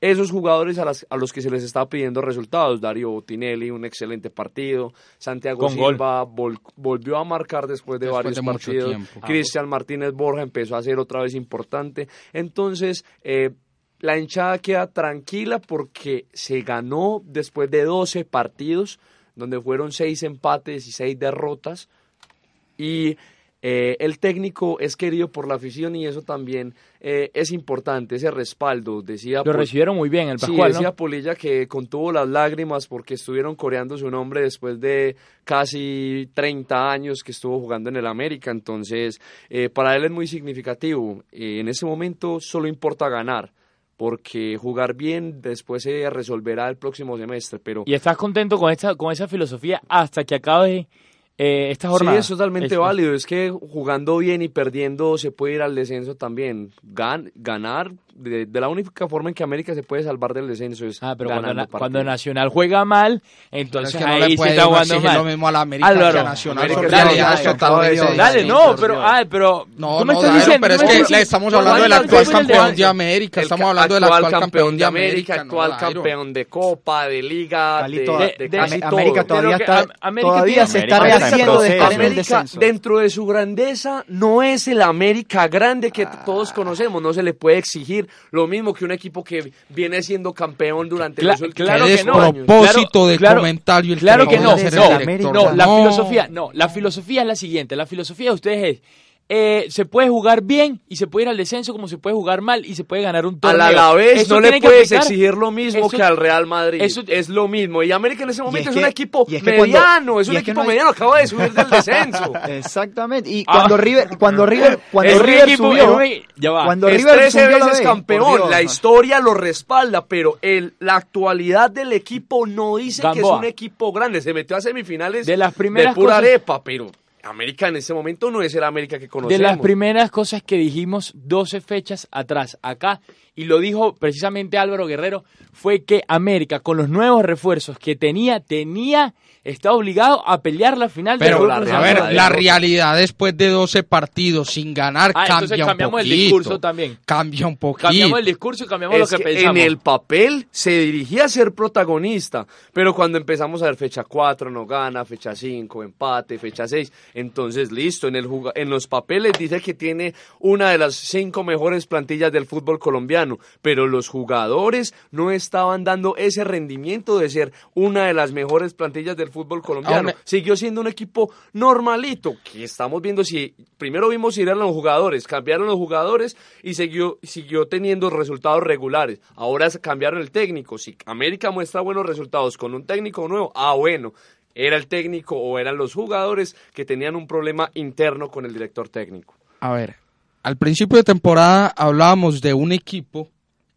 esos jugadores a, las, a los que se les estaba pidiendo resultados. Dario Botinelli, un excelente partido. Santiago Silva volvió a marcar después de varios partidos. Cristian Martínez Borja empezó a ser otra vez importante. Entonces, eh, la hinchada queda tranquila porque se ganó después de 12 partidos, donde fueron 6 empates y 6 derrotas. Y eh, el técnico es querido por la afición y eso también eh, es importante, ese respaldo. Decía Lo recibieron muy bien el Pascual, sí, decía Polilla que contuvo las lágrimas porque estuvieron coreando su nombre después de casi 30 años que estuvo jugando en el América. Entonces, eh, para él es muy significativo. en ese momento solo importa ganar porque jugar bien después se resolverá el próximo semestre. Pero y estás contento con esta con esa filosofía hasta que acabe eh, esta jornada. Sí, es totalmente válido. Es que jugando bien y perdiendo se puede ir al descenso también. ganar de, la única forma en que América se puede salvar del descenso es ah, pero cuando, Nacional juega mal, entonces ahí no le se está jugando mal. lo mismo a la América Álvaro, que a Nacional. dale, dale, no, pero, ah, pero no, no, estás diciendo? Pero es que le estamos hablando del actual campeón de América, estamos hablando del actual campeón de América, actual campeón de Copa, de Liga, de casi todo. América todavía se está rehaciendo de estar en el descenso. Dentro de su grandeza no es el América grande que todos conocemos, no se le puede exigir lo mismo que un equipo que viene siendo campeón durante los últimos claro que no. propósito de comentario claro que no, no, la filosofía, no, la filosofía es la siguiente, la filosofía de ustedes es eh, se puede jugar bien y se puede ir al descenso como se puede jugar mal y se puede ganar un torneo. A la vez no le puedes exigir lo mismo que al Real Madrid. Eso es lo mismo. Y América en ese momento es, un equipo mediano, es un equipo mediano, acaba de subir del descenso. Exactamente. Y cuando River, cuando River, cuando River subió, cuando River es 13 veces campeón, la historia lo respalda, pero el, la actualidad del equipo no dice que es un equipo grande. Se metió a semifinales de las primeras de pura arepa, pero América en ese momento no es el América que conocemos. De las primeras cosas que dijimos 12 fechas atrás, acá, y lo dijo precisamente Álvaro Guerrero, fue que América, con los nuevos refuerzos que tenía, tenía está obligado a pelear la final Pero, la, a ver, la realidad después de 12 partidos sin ganar ah, cambia cambiamos un poquito. el discurso también. Cambia un poquito. Cambiamos el discurso y cambiamos lo que, pensamos. En el papel se dirigía a ser protagonista, pero cuando empezamos a ver fecha 4 no gana, fecha 5 empate, fecha 6, entonces listo, en, el en los papeles dice que tiene una de las cinco mejores plantillas del fútbol colombiano, pero los jugadores no estaban dando ese rendimiento de ser una de las mejores plantillas del fútbol colombiano. Siguió siendo un equipo normalito, que estamos viendo si primero vimos si eran los jugadores, cambiaron los jugadores y siguió, siguió teniendo resultados regulares. Ahora cambiaron el técnico. Si América muestra buenos resultados con un técnico nuevo, ah bueno, era el técnico o eran los jugadores que tenían un problema interno con el director técnico. A ver, al principio de temporada hablábamos de un equipo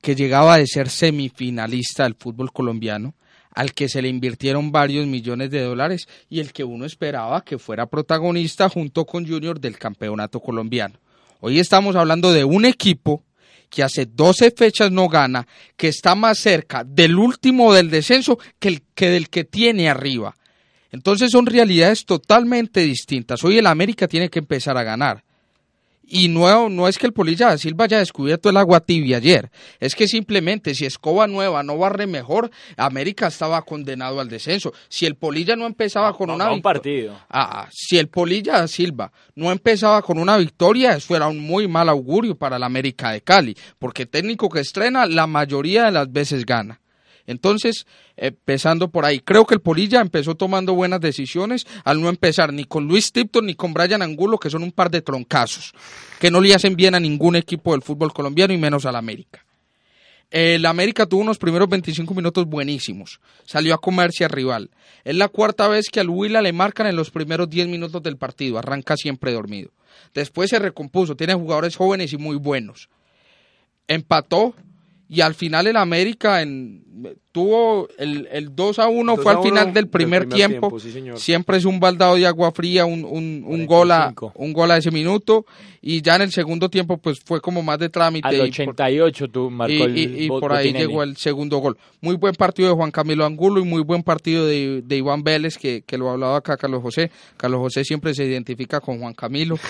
que llegaba de ser semifinalista del fútbol colombiano al que se le invirtieron varios millones de dólares y el que uno esperaba que fuera protagonista junto con Junior del campeonato colombiano. Hoy estamos hablando de un equipo que hace 12 fechas no gana, que está más cerca del último del descenso que, el, que del que tiene arriba. Entonces son realidades totalmente distintas. Hoy el América tiene que empezar a ganar. Y no, no es que el Polilla da Silva haya descubierto el agua tibia ayer, es que simplemente si Escoba Nueva no barre mejor, América estaba condenado al descenso. Si el Polilla no empezaba con una un partido. Ah, si el Polilla da Silva no empezaba con una victoria, eso era un muy mal augurio para el América de Cali, porque técnico que estrena la mayoría de las veces gana. Entonces, empezando por ahí, creo que el Polilla empezó tomando buenas decisiones al no empezar ni con Luis Tipton ni con Brian Angulo, que son un par de troncazos, que no le hacen bien a ningún equipo del fútbol colombiano y menos al América. El América tuvo unos primeros 25 minutos buenísimos. Salió a comerse al rival. Es la cuarta vez que al Huila le marcan en los primeros 10 minutos del partido. Arranca siempre dormido. Después se recompuso. Tiene jugadores jóvenes y muy buenos. Empató y al final el América en, tuvo el, el 2 a 1 fue al final del primer, tiempo, siempre es un baldado de agua fría un, un, un gol a, un gol a ese minuto. Y ya en el segundo tiempo pues fue como más de trámite al 88 tú marcó y, y, y por ahí llegó el segundo gol. Muy buen partido de Juan Camilo Angulo y muy buen partido de, de Iván Vélez que, que lo hablaba acá Carlos José. Carlos José siempre se identifica con Juan Camilo.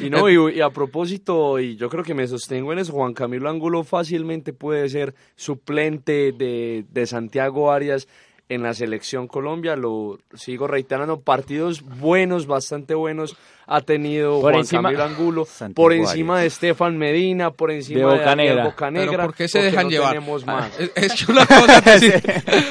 Y no y, y a propósito y yo creo que me sostengo en eso Juan Camilo Angulo fácilmente puede ser suplente de, de Santiago Arias en la selección Colombia, lo sigo reiterando, partidos buenos, bastante buenos ha tenido Por Juan encima- Camilo Angulo, Santiago por encima Arias. de Estefan Medina, por encima De de, Bocanegra. Pero Bocanegra, ¿por qué se dejan no llevar? tenemos más. Es, es que una cosa es decir,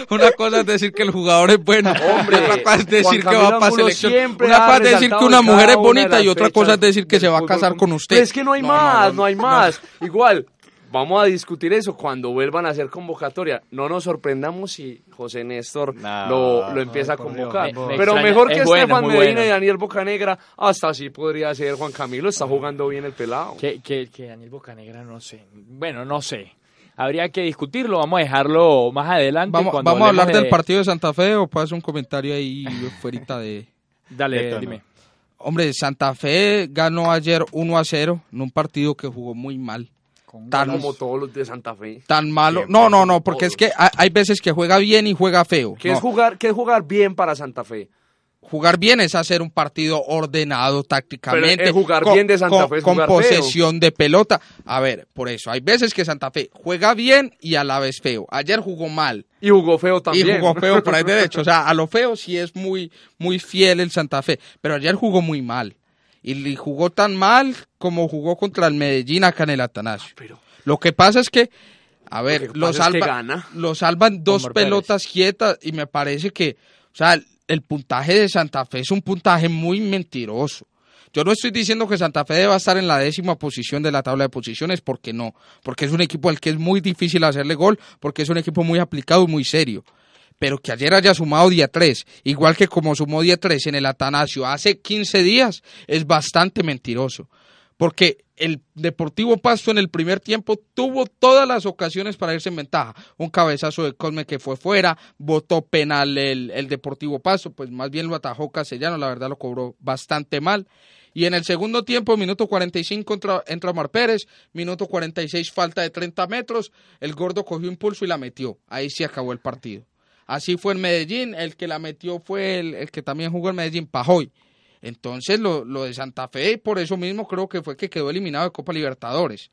una cosa es decir que el jugador es bueno, Hombre, otra cosa es decir que va para selección. Una cosa es decir que una mujer es una de bonita y otra cosa es decir que se va a casar con usted. Pero es que no hay No, más, no, no, hay no. más. Igual, vamos a discutir eso cuando vuelvan a hacer convocatoria. No nos sorprendamos si José Néstor No, lo, lo empieza a convocar. me- me Pero extraña. mejor que Es bueno, Estefan muy Medina bueno. y Daniel Bocanegra, hasta así podría ser Juan Camilo. Está jugando bien el pelado. Que, que, que Daniel Bocanegra, no sé. Bueno, no sé. Habría que discutirlo. Vamos a dejarlo más adelante. Vamos, cuando vamos a hablar del de- partido de Santa Fe o puedes un comentario ahí fuera de... Dale, de dime. Hombre, Santa Fe ganó ayer 1 a 0 en un partido que jugó muy mal. Con Tan, Como todos los de Santa Fe. tan malo. No, no, no, porque todos. es que hay, veces que juega bien y juega feo. ¿Qué, No, es jugar, ¿Qué es jugar bien para Santa Fe? Jugar bien es hacer un partido ordenado tácticamente. Pero, eh, jugar con- bien de Santa con- Fe es Con jugar feo. posesión de pelota. A ver, por eso. Hay veces que Santa Fe juega bien y a la vez feo. Ayer jugó mal. Y jugó feo también. Y jugó feo por ahí derecho. O sea, a lo feo sí es muy, muy fiel el Santa Fe. Pero ayer jugó muy mal. Y jugó tan mal como jugó contra el Medellín acá en el Atanasio. Pero- Lo que pasa es que, a ver, Lo salva- lo salvan dos Pérez. pelotas quietas y me parece que, o sea, el, el puntaje de Santa Fe es un puntaje muy mentiroso. Yo no estoy diciendo que Santa Fe deba estar en la décima posición de la tabla de posiciones, porque no, porque es un equipo al que es muy difícil hacerle gol, porque es un equipo muy aplicado y muy serio. Pero que ayer haya sumado día 3, igual que como sumó día 3 en el Atanasio hace 15 días, es bastante mentiroso. Porque el Deportivo Pasto en el primer tiempo tuvo todas las ocasiones para irse en ventaja. Un cabezazo de Cosme que fue fuera, votó penal el, Deportivo Pasto, pues más bien lo atajó Castellano, la verdad lo cobró bastante mal. Y en el segundo tiempo, minuto 45, entra, entra Omar Pérez, minuto 46, falta de 30 metros, el gordo cogió impulso y la metió. Ahí se acabó el partido. Así fue en Medellín, el que la metió fue el, que también jugó en Medellín, Pajoy. Entonces lo, lo de Santa Fe, por eso mismo creo que fue que quedó eliminado de Copa Libertadores.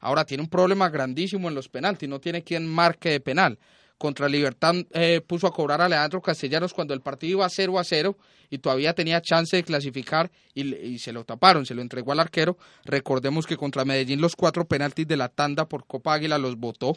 Ahora tiene un problema grandísimo en los penaltis, no tiene quien marque de penal. Contra Libertad eh, puso a cobrar a Leandro Castellanos cuando el partido iba 0 a 0 y todavía tenía chance de clasificar y, y se lo taparon, se lo entregó al arquero. Recordemos que contra Medellín los cuatro penaltis de la tanda por Copa Águila los votó.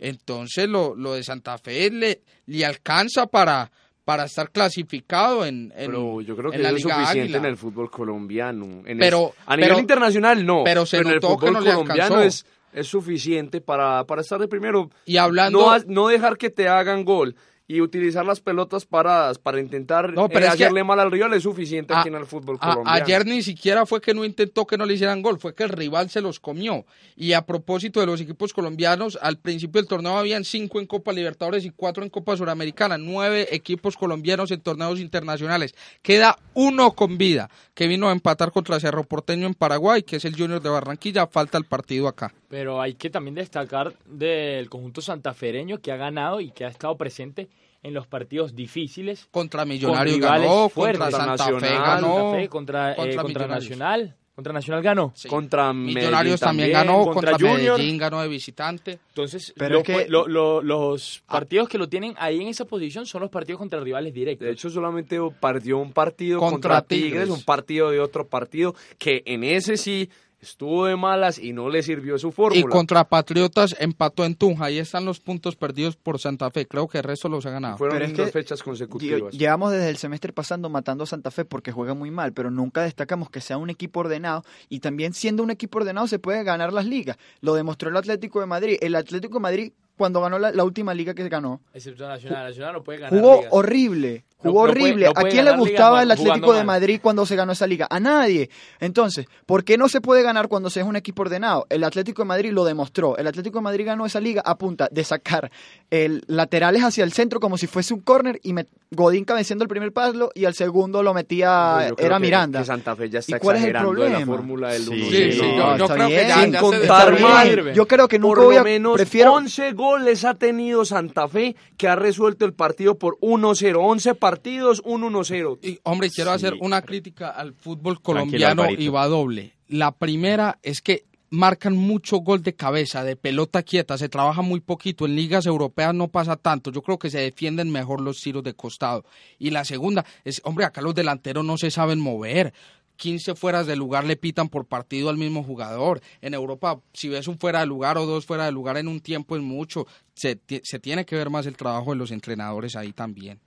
Entonces lo, lo de Santa Fe le, le alcanza para, para estar clasificado en, en, Pero yo creo que en la eso es Liga suficiente Águila. en el fútbol colombiano. En Pero- el- a nivel pero- internacional no. pero se en el fútbol no colombiano es, es suficiente para, para estar de primero. Y hablando- No, no dejar que te hagan gol y utilizar las pelotas paradas para intentar No, pero eh, que- hacerle mal al rival es suficiente A- aquí en el fútbol A- colombiano. ayer ni siquiera fue que no intentó que no le hicieran gol, fue que el rival se los comió. Y a propósito de los equipos colombianos, al principio del torneo habían cinco en Copa Libertadores y cuatro en Copa Suramericana, nueve equipos colombianos en torneos internacionales. Queda uno con vida, que vino a empatar contra Cerro Porteño en Paraguay, que es el Junior de Barranquilla, falta el partido acá. Pero hay que también destacar del conjunto santafereño que ha ganado y que ha estado presente en los partidos difíciles. Contra Millonarios ganó, contra Santa Fe ganó, contra, eh, contra Nacional. Contra Nacional ganó. Contra Millonarios también, ganó. Contra, Medellín ganó de visitante. Entonces, Pero que... los ah. partidos que lo tienen ahí en esa posición son los partidos contra rivales directos. De hecho, solamente perdió un partido contra, Tigres, un partido de otro partido, que en ese sí estuvo de malas y no le sirvió su fórmula. Y contra Patriotas empató en Tunja. Ahí están los puntos perdidos por Santa Fe. Creo que el resto los ha ganado. Fueron dos fechas consecutivas. Llevamos desde el semestre pasando matando a Santa Fe porque juega muy mal, pero nunca destacamos que sea un equipo ordenado y también siendo un equipo ordenado se puede ganar las ligas. Lo demostró el Atlético de Madrid. El Atlético de Madrid cuando ganó la, última liga que ganó. Excepto Nacional, Nacional no puede ganar. Jugó horrible, jugó horrible. ¿A quién le gustaba el Atlético de Madrid cuando se ganó esa liga? A nadie. Entonces, ¿por qué no se puede ganar cuando se es un equipo ordenado? El Atlético de Madrid lo demostró. El Atlético de Madrid ganó esa liga a punta de sacar el laterales hacia el centro como si fuese un córner y Godín cabeceando el primer palo y al segundo lo metía era Miranda. Que Santa Fe ya está ¿Y cuál es el problema? la fórmula del sí, sí, sí, yo, creo que ya, Sin contar mal. Yo creo que nunca Por voy a menos prefiero 11 goles ha tenido Santa Fe que ha resuelto el partido por 1-0. 11 partidos, 1-1-0. Y hombre, quiero hacer una crítica al fútbol colombiano y va doble. La primera es que marcan mucho gol de cabeza, de pelota quieta, se trabaja muy poquito, en ligas europeas no pasa tanto, yo creo que se defienden mejor los tiros de costado. Y la segunda es, hombre, acá los delanteros no se saben mover, 15 fueras de lugar le pitan por partido al mismo jugador. En Europa, si ves un fuera de lugar o dos fuera de lugar en un tiempo es mucho. Se, se tiene que ver más el trabajo de los entrenadores ahí también.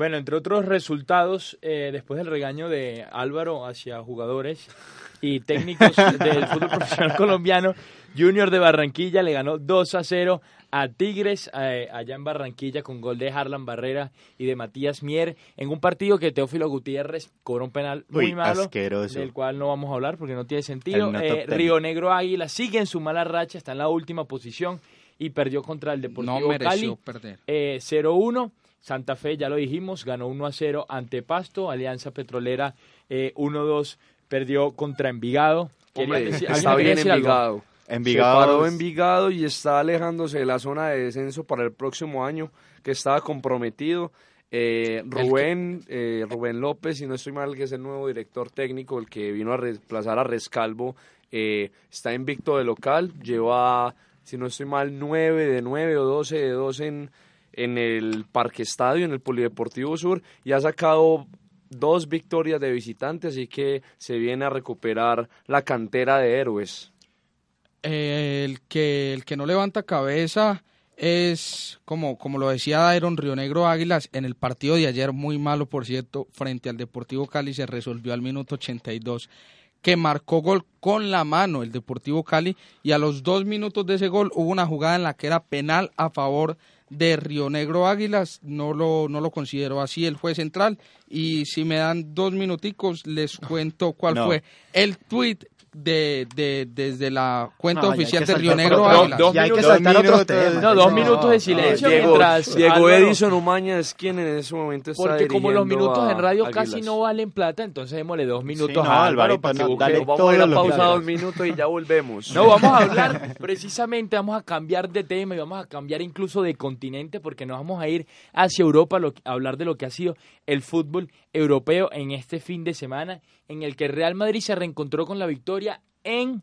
Bueno, entre otros resultados, eh, después del regaño de Álvaro hacia jugadores y técnicos del fútbol profesional colombiano, Junior de Barranquilla le ganó 2 a 0 a Tigres eh, allá en Barranquilla con gol de Harlan Barrera y de Matías Mier en un partido que Teófilo Gutiérrez cobró un penal muy malo del cual no vamos a hablar porque no tiene sentido. Eh, Río Negro Águila sigue en su mala racha, está en la última posición y perdió contra el Deportivo no mereció Cali. perder. 0-1. Eh, Santa Fe, ya lo dijimos, ganó 1 a 0 ante Pasto. Alianza Petrolera 1-2 perdió contra Envigado. está bien Envigado. Envigado. Se paró Envigado y está alejándose de la zona de descenso para el próximo año, que estaba comprometido. Eh, Rubén, eh, Rubén López, si no estoy mal, que es el nuevo director técnico, el que vino a reemplazar a Rescalvo, eh, está invicto de local, lleva, si no estoy mal, 9 de 9 o 12 de 12 en, en el Parque Estadio, en el Polideportivo Sur, y ha sacado dos victorias de visitante, así que se viene a recuperar la cantera de héroes. Eh, el, que, el que no levanta cabeza es, como, como lo decía Iron Río Negro Águilas, en el partido de ayer, muy malo por cierto, frente al Deportivo Cali, se resolvió al minuto 82, que marcó gol con la mano el Deportivo Cali, y a los dos minutos de ese gol hubo una jugada en la que era penal a favor de Río Negro Águilas, no lo, no lo consideró así el juez central, y si me dan dos minuticos les cuento cuál fue el tuit de, de, desde la cuenta oficial de Río Negro Águilas. Dos, minutos, no, dos minutos de silencio Diego, mientras Diego Edison Umaña es quien en ese momento está Porque como los minutos en radio casi no valen plata, entonces démosle dos minutos a Álvaro para que busque. Vamos a ir a pausa dos minutos y ya volvemos. No, vamos a hablar precisamente, vamos a cambiar de tema y vamos a cambiar incluso de continente porque nos vamos a ir hacia Europa a hablar de lo que ha sido el fútbol europeo en este fin de semana, en el que Real Madrid se reencontró con la victoria en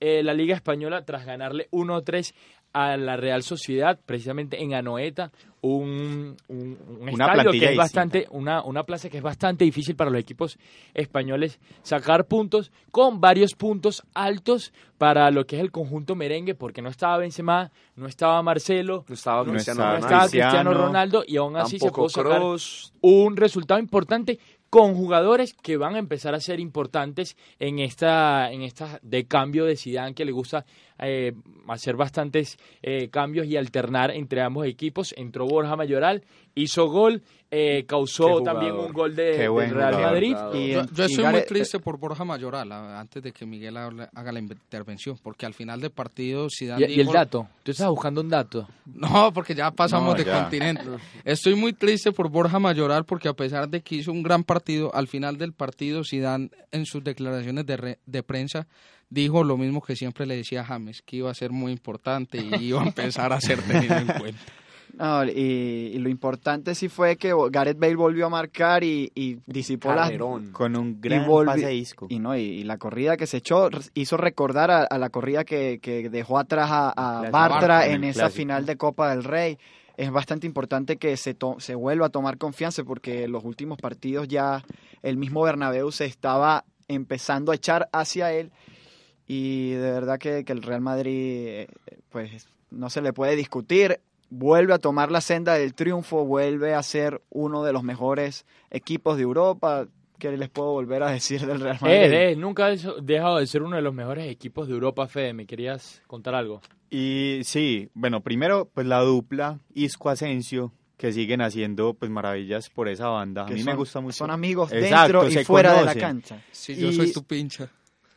eh, la Liga Española tras ganarle 1-3 a la Real Sociedad, precisamente en Anoeta, un, un, estadio que es bastante, una, una plaza que es bastante difícil para los equipos españoles sacar puntos, con varios puntos altos para lo que es el conjunto merengue, porque no estaba Benzema, no estaba Marcelo, no estaba, Cristiano, Ronaldo, y aún así se pudo sacar un resultado importante con jugadores que van a empezar a ser importantes en esta en esta de cambio de Zidane que le gusta eh, hacer bastantes eh, cambios y alternar entre ambos equipos. Entró Borja Mayoral hizo gol eh, causó también un gol de, Real Madrid. Y, yo, estoy muy triste por Borja Mayoral, antes de que Miguel haga la intervención, porque al final del partido Zidane ¿Y, el dato? ¿Tú estás buscando un dato? No, porque ya pasamos de continente. Estoy muy triste por Borja Mayoral, porque a pesar de que hizo un gran partido, al final del partido Zidane en sus declaraciones de, de prensa dijo lo mismo que siempre le decía a James, que iba a ser muy importante y iba a empezar a ser tenido en cuenta. No, y, y lo importante sí fue que Gareth Bale volvió a marcar y, y disipó las... Carrerón. Con un Y, gran volvi- pase disco. y no y, y la corrida que se echó hizo recordar a, a la corrida que, que dejó atrás a. Bartra en esa clásico. final de Copa del Rey. Es bastante importante que se, to- se vuelva a tomar confianza porque en los últimos partidos ya el mismo Bernabéu se estaba empezando a echar hacia él y de verdad que, que el Real Madrid eh, pues no se le puede discutir. Vuelve a tomar la senda del triunfo, vuelve a ser uno de los mejores equipos de Europa. ¿Qué les puedo volver a decir del Real Madrid? Eh, eh, nunca has dejado de ser uno de los mejores equipos de Europa, Fede. ¿Me querías contar algo? Y sí, bueno, primero, pues la dupla Isco Asensio, que siguen haciendo pues maravillas por esa banda. A mí me gusta mucho. Son amigos Exacto, dentro y fuera de la cancha. Sí, yo Y- soy tu pincha.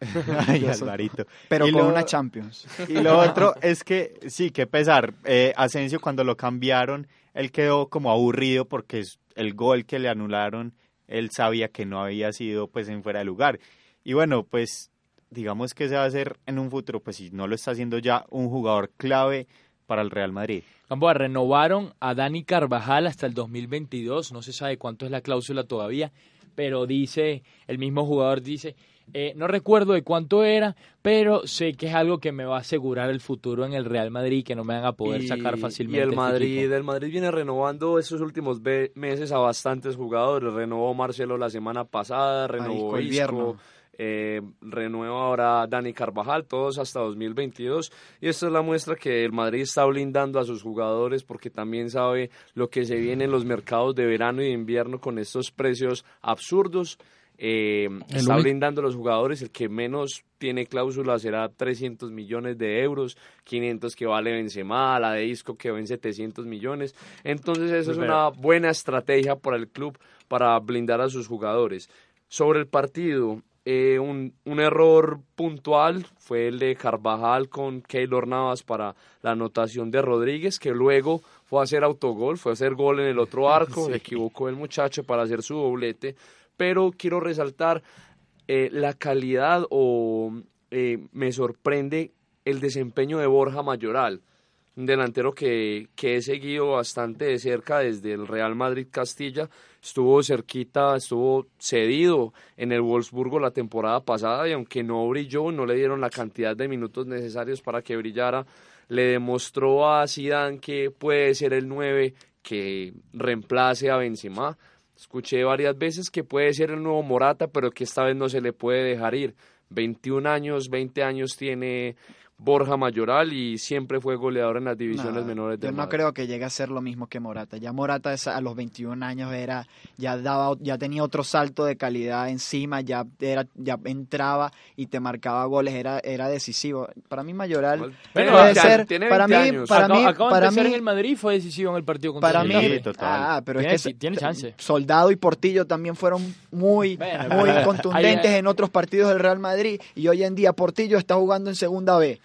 Ay, Alvarito. Pero Y con lo- una Champions. Y lo otro es que, sí, que pesar. Eh, Asensio, cuando lo cambiaron, él quedó como aburrido porque el gol que le anularon, él sabía que no había sido pues en fuera de lugar. Y bueno, pues digamos que se va a hacer en un futuro, pues si no lo está haciendo ya, un jugador clave para el Real Madrid. Gamboa, renovaron a Dani Carvajal hasta el 2022, no se sabe cuánto es la cláusula todavía, pero dice, el mismo jugador dice, eh, no recuerdo de cuánto era, pero sé que es algo que me va a asegurar el futuro en el Real Madrid, que no me van a poder Y- sacar fácilmente. Y el este Madrid, el Madrid viene renovando estos últimos meses a bastantes jugadores. Renovó Marcelo la semana pasada, renovó el Isco, eh, renueva ahora Dani Carvajal, todos hasta 2022. Y esto es la muestra que el Madrid está blindando a sus jugadores porque también sabe lo que se viene en los mercados de verano y de invierno con estos precios absurdos. Eh, está único- blindando a los jugadores, el que menos tiene cláusula será 300 millones de euros, 500 que vale Benzema, la de Isco que vence 700 millones. Entonces eso es una buena estrategia para el club para blindar a sus jugadores. Sobre el partido, eh, un, un error puntual fue el de Carvajal con Keylor Navas para la anotación de Rodríguez, que luego fue a hacer autogol, fue a hacer gol en el otro arco, se equivocó el muchacho para hacer su doblete, pero quiero resaltar eh, la calidad o eh, me sorprende el desempeño de Borja Mayoral, un delantero que, he seguido bastante de cerca desde el Real Madrid Castilla, estuvo cerquita, estuvo cedido en el Wolfsburgo la temporada pasada y aunque no brilló, no le dieron la cantidad de minutos necesarios para que brillara, le demostró a Zidane que puede ser el 9 que reemplace a Benzema. Escuché varias veces que puede ser el nuevo Morata, pero que esta vez no se le puede dejar ir. 21 años, 20 años tiene Borja Mayoral y siempre fue goleador en las divisiones No, menores Yo del no Madrid. creo que llegue a ser lo mismo que Morata. Ya Morata a los 21 años era ya daba ya tenía otro salto de calidad encima, ya era ya entraba y te marcaba goles, era era decisivo. Para mí Mayoral Bueno, puede tiene ser 20 para mí años. para mí de para empezar mí en el Madrid fue decisivo en el partido contra para el mí Getafe. total. ah, pero Tiene- es que tiene chance. Soldado y Portillo también fueron muy Bueno, muy contundentes ahí- en otros partidos del Real Madrid y hoy en día Portillo está jugando en segunda B.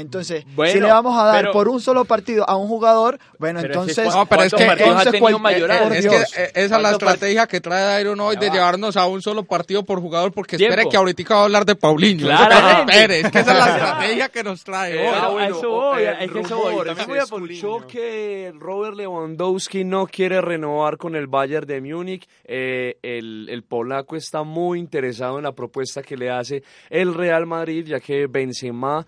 Entonces, Bueno, si le vamos a dar pero- por un solo partido a un jugador, bueno, Pero es que entonces No, pero es ¿cuántos que- entonces cual- Mayoral? Es que esa es la ¿Cuántos estrategia que trae Iron hoy de llevarnos a un solo partido por jugador porque Tiempo. espere que ahorita va a hablar de Paulinho. Claramente. Espere, es que esa es la estrategia que nos trae Eh, hoy. bueno, eso voy, eh, es que eso voy, también voy a se escuchó que Robert Lewandowski no quiere renovar con el Bayern de Múnich. Eh, el, el polaco está muy interesado en la propuesta que le hace el Real Madrid, ya que Benzema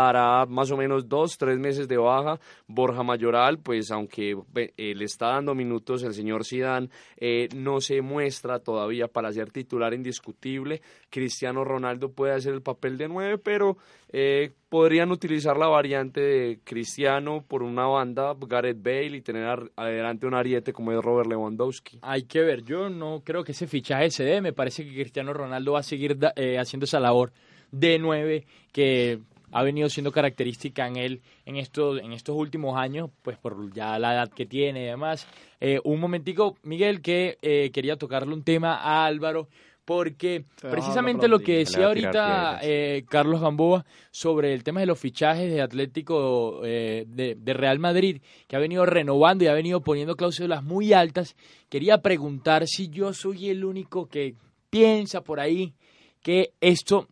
estará más o menos dos, tres meses de baja. Borja Mayoral, pues aunque eh, le está dando minutos el señor Zidane, eh, no se muestra todavía para ser titular indiscutible. Cristiano Ronaldo puede hacer el papel de nueve, pero eh, podrían utilizar la variante de Cristiano por una banda, Gareth Bale, y tener adelante un ariete como es Robert Lewandowski. Hay que ver, yo no creo que ese fichaje se dé, me parece que Cristiano Ronaldo va a seguir eh, haciendo esa labor de nueve que ha venido siendo característica en él en estos, en estos últimos años, pues por ya la edad que tiene y demás. Eh, un momentico, Miguel, que eh, quería tocarle un tema a Álvaro, porque precisamente lo que decía ahorita eh, Carlos Gamboa sobre el tema de los fichajes de Atlético eh, de, de Real Madrid, que ha venido renovando y ha venido poniendo cláusulas muy altas, quería preguntar si yo soy el único que piensa por ahí que esto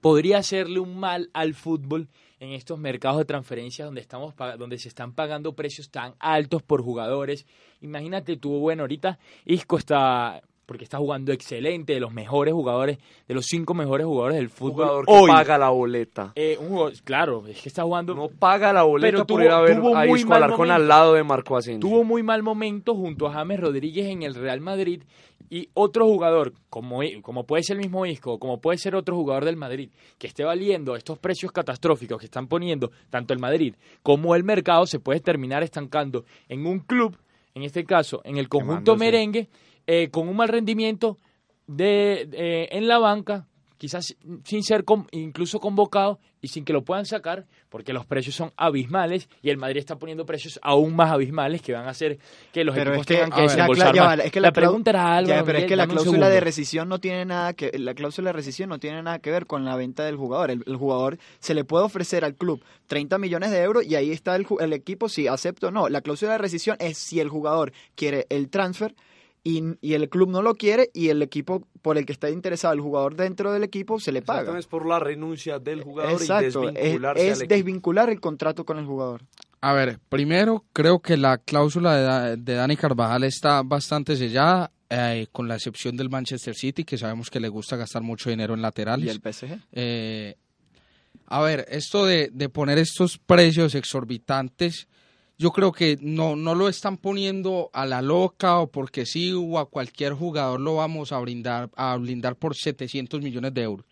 podría hacerle un mal al fútbol en estos mercados de transferencias donde estamos donde se están pagando precios tan altos por jugadores. Imagínate tú, bueno, ahorita Isco está porque está jugando excelente, de los mejores jugadores, de los cinco mejores jugadores del fútbol. Jugador que hoy, paga la boleta. Eh, un jugador, claro, es que está jugando. No paga la boleta pero por tuvo, ir a ver a Isco Alarcón al lado de Marco Asensio. Tuvo muy mal momento junto a James Rodríguez en el Real Madrid y otro jugador, como, como puede ser el mismo Isco, como puede ser otro jugador del Madrid, que esté valiendo estos precios catastróficos que están poniendo tanto el Madrid como el mercado, se puede terminar estancando en un club, en este caso, en el conjunto merengue eh, con un mal rendimiento de, en la banca, quizás sin ser incluso convocado y sin que lo puedan sacar, porque los precios son abismales y el Madrid está poniendo precios aún más abismales que van a hacer que los equipos tengan que desembolsar más. Es que la, pregunta era algo, pero es que la cláusula de rescisión no tiene nada que la cláusula de rescisión no tiene nada que ver con la venta del jugador. El, jugador se le puede ofrecer al club 30 millones de euros y ahí está el, el equipo si acepta o no. La cláusula de rescisión es si el jugador quiere el transfer y, el club no lo quiere y el equipo por el que está interesado el jugador dentro del equipo se le paga. es por la renuncia del jugador y desvincularse es, desvincular el contrato con el jugador. A ver, primero creo que la cláusula de, Dani Carvajal está bastante sellada, eh, con la excepción del Manchester City, que sabemos que le gusta gastar mucho dinero en laterales. ¿Y el PSG? Eh, a ver, esto de, de poner estos precios exorbitantes yo creo que no, no lo están poniendo a la loca o porque sí o a cualquier jugador lo vamos a brindar a blindar por 700 millones de euros.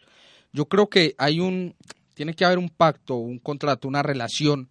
Yo creo que hay un tiene que haber un pacto, un contrato, una relación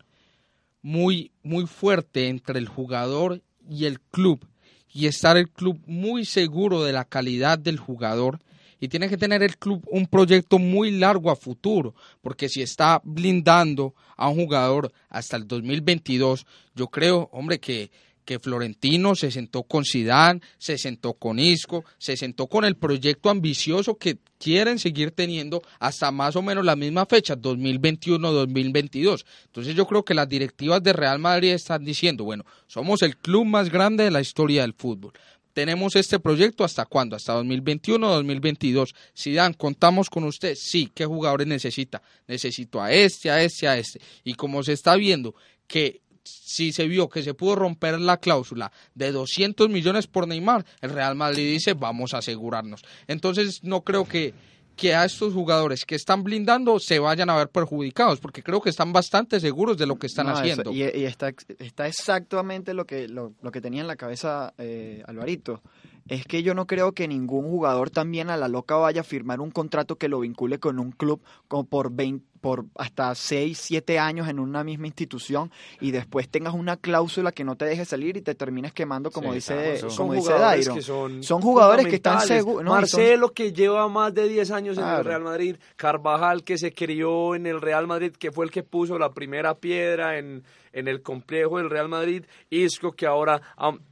muy muy fuerte entre el jugador y el club y estar el club muy seguro de la calidad del jugador y tiene que tener el club un proyecto muy largo a futuro, porque si está blindando a un jugador hasta el 2022, yo creo, hombre, que que Florentino se sentó con Sidán, se sentó con Isco, se sentó con el proyecto ambicioso que quieren seguir teniendo hasta más o menos la misma fecha, 2021-2022. Entonces yo creo que las directivas de Real Madrid están diciendo, bueno, somos el club más grande de la historia del fútbol tenemos este proyecto hasta cuándo? Hasta 2021 o 2022. Si dan, contamos con usted. Sí, ¿qué jugadores necesita? Necesito a este, a este, a este. Y como se está viendo que si se vio que se pudo romper la cláusula de 200 millones por Neymar, el Real Madrid dice vamos a asegurarnos. Entonces no creo que que a estos jugadores que están blindando se vayan a ver perjudicados, porque creo que están bastante seguros de lo que están haciendo. y, está, está exactamente lo que, lo, lo que tenía en la cabeza eh, Alvarito es que yo no creo que ningún jugador también a la loca vaya a firmar un contrato que lo vincule con un club como por 20, por hasta 6, 7 años en una misma institución y después tengas una cláusula que no te deje salir y te termines quemando como dice como dice Dairo. son, son, jugadores que están seguros. Marcelo que lleva más de 10 años en el Real Madrid, Carvajal que se crió en el Real Madrid, que fue el que puso la primera piedra en en el complejo del Real Madrid. Isco que ahora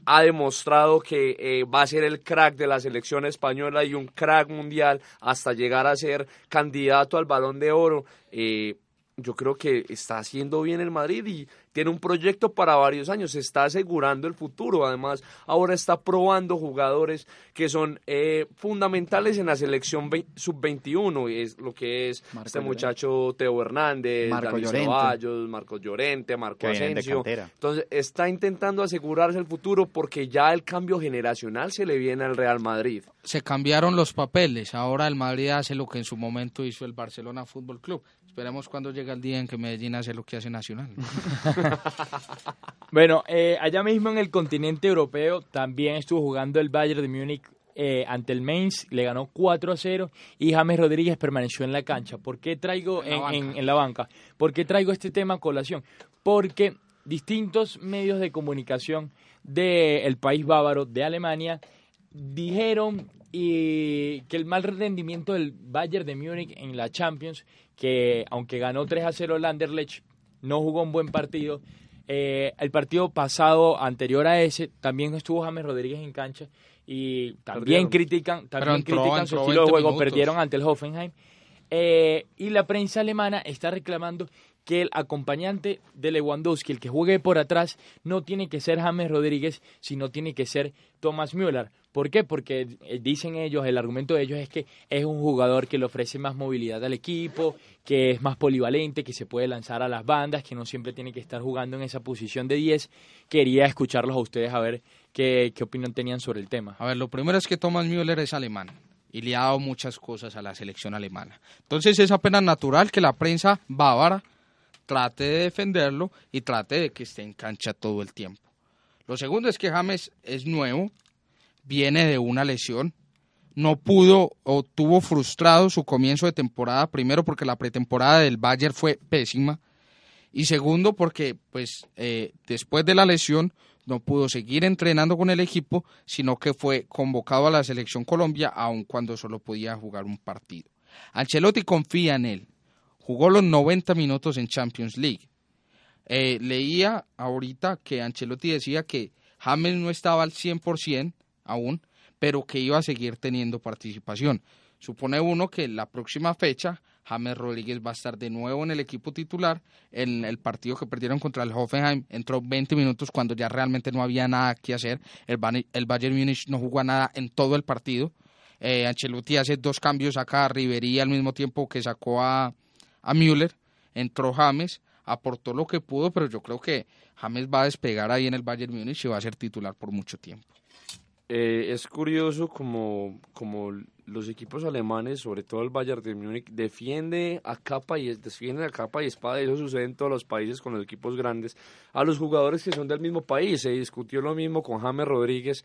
ha, demostrado que eh, va a ser el crack de la selección española y un crack mundial hasta llegar a ser candidato al balón de oro. Eh, yo creo que está haciendo bien el Madrid y tiene un proyecto para varios años, se está asegurando el futuro. Además, ahora está probando jugadores que son eh, fundamentales en la selección sub-21, es lo que es este muchacho Teo Hernández, Marco Dani Ceballos, Marcos Llorente, Marco Asensio. Entonces, está intentando asegurarse el futuro porque ya el cambio generacional se le viene al Real Madrid. Se cambiaron los papeles, ahora el Madrid hace lo que en su momento hizo el Barcelona Fútbol Club. Esperemos cuando llegue el día en que Medellín hace lo que hace Nacional. bueno, eh, allá mismo en el continente europeo también estuvo jugando el Bayern de Múnich eh, ante el Mainz, le ganó 4 a 0 y James Rodríguez permaneció en la cancha. ¿Por qué traigo en, la, banca? ¿Por qué traigo este tema a colación? Porque distintos medios de comunicación del país bávaro, de Alemania, dijeron que el mal rendimiento del Bayern de Múnich en la Champions, que aunque ganó 3 a 0 el Anderlecht, no jugó un buen partido. Eh, el partido pasado, anterior a ese, también estuvo James Rodríguez en cancha y también critican, también critican su estilo de juego, perdieron ante el Hoffenheim. Eh, y la prensa alemana está reclamando que el acompañante de Lewandowski, el que juegue por atrás, no tiene que ser James Rodríguez, sino tiene que ser Thomas Müller. ¿Por qué? Porque eh, dicen ellos, el argumento de ellos es que es un jugador que le ofrece más movilidad al equipo, que es más polivalente, que se puede lanzar a las bandas, que no siempre tiene que estar jugando en esa posición de 10. Quería escucharlos a ustedes a ver qué, opinión tenían sobre el tema. A ver, lo primero es que Thomas Müller es alemán y le ha dado muchas cosas a la selección alemana. Entonces es apenas natural que la prensa bávara trate de defenderlo y trate de que esté en cancha todo el tiempo. Lo segundo es que James es nuevo, viene de una lesión, no pudo o tuvo frustrado su comienzo de temporada, primero porque la pretemporada del Bayern fue pésima y segundo porque pues eh, después de la lesión no pudo seguir entrenando con el equipo, sino que fue convocado a la selección Colombia aun cuando solo podía jugar un partido. Ancelotti confía en él, jugó los 90 minutos en Champions League. Eh, leía ahorita que Ancelotti decía que James no estaba al 100% aún, pero que iba a seguir teniendo participación. Supone uno que la próxima fecha James Rodríguez va a estar de nuevo en el equipo titular. En el partido que perdieron contra el Hoffenheim entró 20 minutos cuando ya realmente no había nada que hacer. El, Bayern Múnich no jugó nada en todo el partido. Eh, Ancelotti hace dos cambios acá a Riverí al mismo tiempo que sacó a, a Müller, entró James, aportó lo que pudo, pero yo creo que James va a despegar ahí en el Bayern Múnich y va a ser titular por mucho tiempo. Eh, es curioso como, como los equipos alemanes, sobre todo el Bayern de Múnich, defiende a capa y defiende a capa y espada, eso sucede en todos los países con los equipos grandes, a los jugadores que son del mismo país. Se discutió lo mismo con James Rodríguez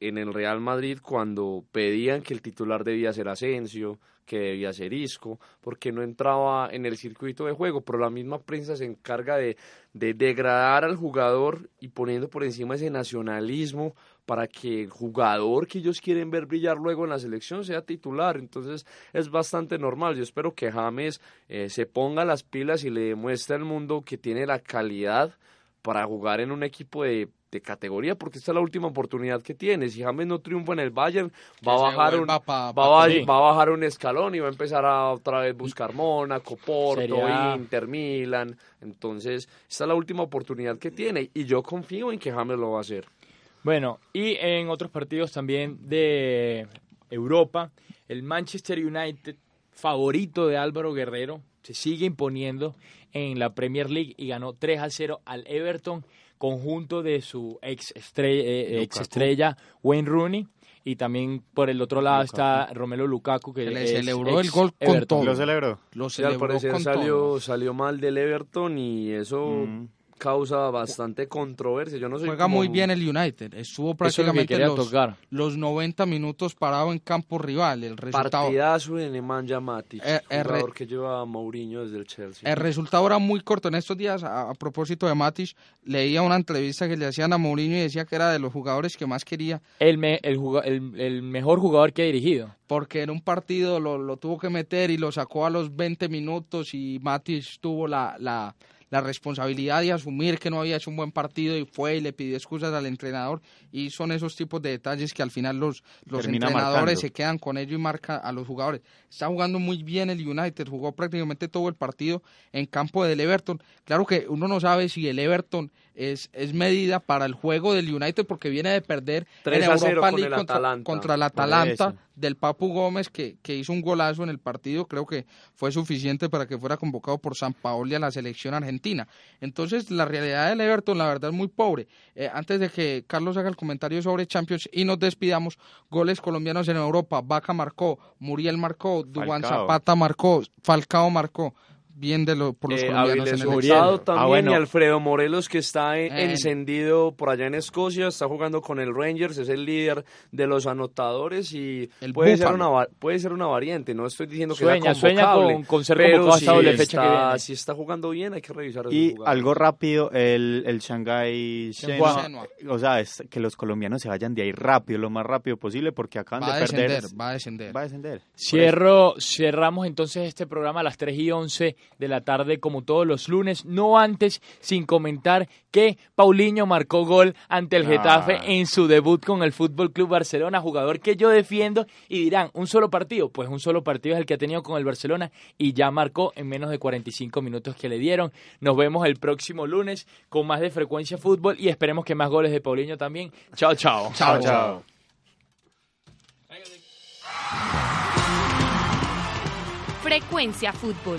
en el Real Madrid cuando pedían que el titular debía ser Asensio, que debía ser Isco, porque no entraba en el circuito de juego, pero la misma prensa se encarga de, de degradar al jugador y poniendo por encima ese nacionalismo para que el jugador que ellos quieren ver brillar luego en la selección sea titular. Entonces es bastante normal. Yo espero que James eh, se ponga las pilas y le demuestre al mundo que tiene la calidad para jugar en un equipo de de categoría porque esta es la última oportunidad que tiene. Si James no triunfa en el Bayern, va a bajar un, va, a, bajar un escalón y va a empezar a otra vez buscar Mónaco, Porto, Inter, Milan. Entonces, esta es la última oportunidad que tiene y yo confío en que James lo va a hacer. Bueno, y en otros partidos también de Europa, el Manchester United, favorito de Álvaro Guerrero, se sigue imponiendo en la Premier League y ganó 3 a 0 al Everton conjunto de su ex estrella, eh, ex estrella Wayne Rooney y también por el otro lado está Romelo Lukaku que le celebró el gol con todo. Lo celebró. Lo celebró al parecer salió, salió mal del Everton y eso mm causa bastante controversia. Yo no Juega muy bien el United. Estuvo prácticamente los, los, 90 minutos parado en campo rival. El resultado, Partidazo de Nemanja Matic, eh, jugador que lleva a Mourinho desde el Chelsea. El resultado era muy corto. En estos días, a, propósito de Matic, leía una entrevista que le hacían a Mourinho y decía que era de los jugadores que más quería. El, el, el, mejor jugador que ha dirigido. Porque en un partido lo, lo, tuvo que meter y lo sacó a los 20 minutos y Matic tuvo la, la la responsabilidad de asumir que no había hecho un buen partido y fue y le pidió excusas al entrenador y son esos tipos de detalles que al final los, los entrenadores se quedan con ello y marcan a los jugadores. Está jugando muy bien el United, jugó prácticamente todo el partido en campo del Everton. Claro que uno no sabe si el Everton es, es medida para el juego del United porque viene de perder en Europa League contra, contra, el Atalanta del Papu Gómez que, que, hizo un golazo en el partido, creo que fue suficiente para que fuera convocado por San Paoli a la selección argentina. Entonces la realidad del Everton la verdad es muy pobre. Eh, antes de que Carlos haga el comentario sobre Champions y nos despidamos, goles colombianos en Europa, Vaca marcó, Muriel marcó, Duan Zapata marcó, Falcao marcó bien de lo, por los eh, colombianos en el ah, también y Alfredo Morelos que está encendido por allá en Escocia, está jugando con el Rangers, es el líder de los anotadores y puede ser una puede ser una variante, no estoy diciendo que sueña, sueña con, con ser pero si fecha que viene. si está jugando bien hay que revisar Y algo rápido, el, el Shanghai o sea, es que los colombianos se vayan de ahí rápido, lo más rápido posible porque acaban va de perder. Va a descender. Va a descender. Cierro, cerramos entonces este programa a las 3 y 11 de la tarde como todos los lunes, no antes sin comentar que Paulinho marcó gol ante el Getafe Ah. en su debut con el Fútbol Club Barcelona, jugador que yo defiendo y dirán, ¿un solo partido? Pues un solo partido es el que ha tenido con el Barcelona y ya marcó en menos de 45 minutos que le dieron. Nos vemos el próximo lunes con más de frecuencia fútbol y esperemos que más goles de Paulinho también. Chao, chao. Chao, chao. Frecuencia Fútbol,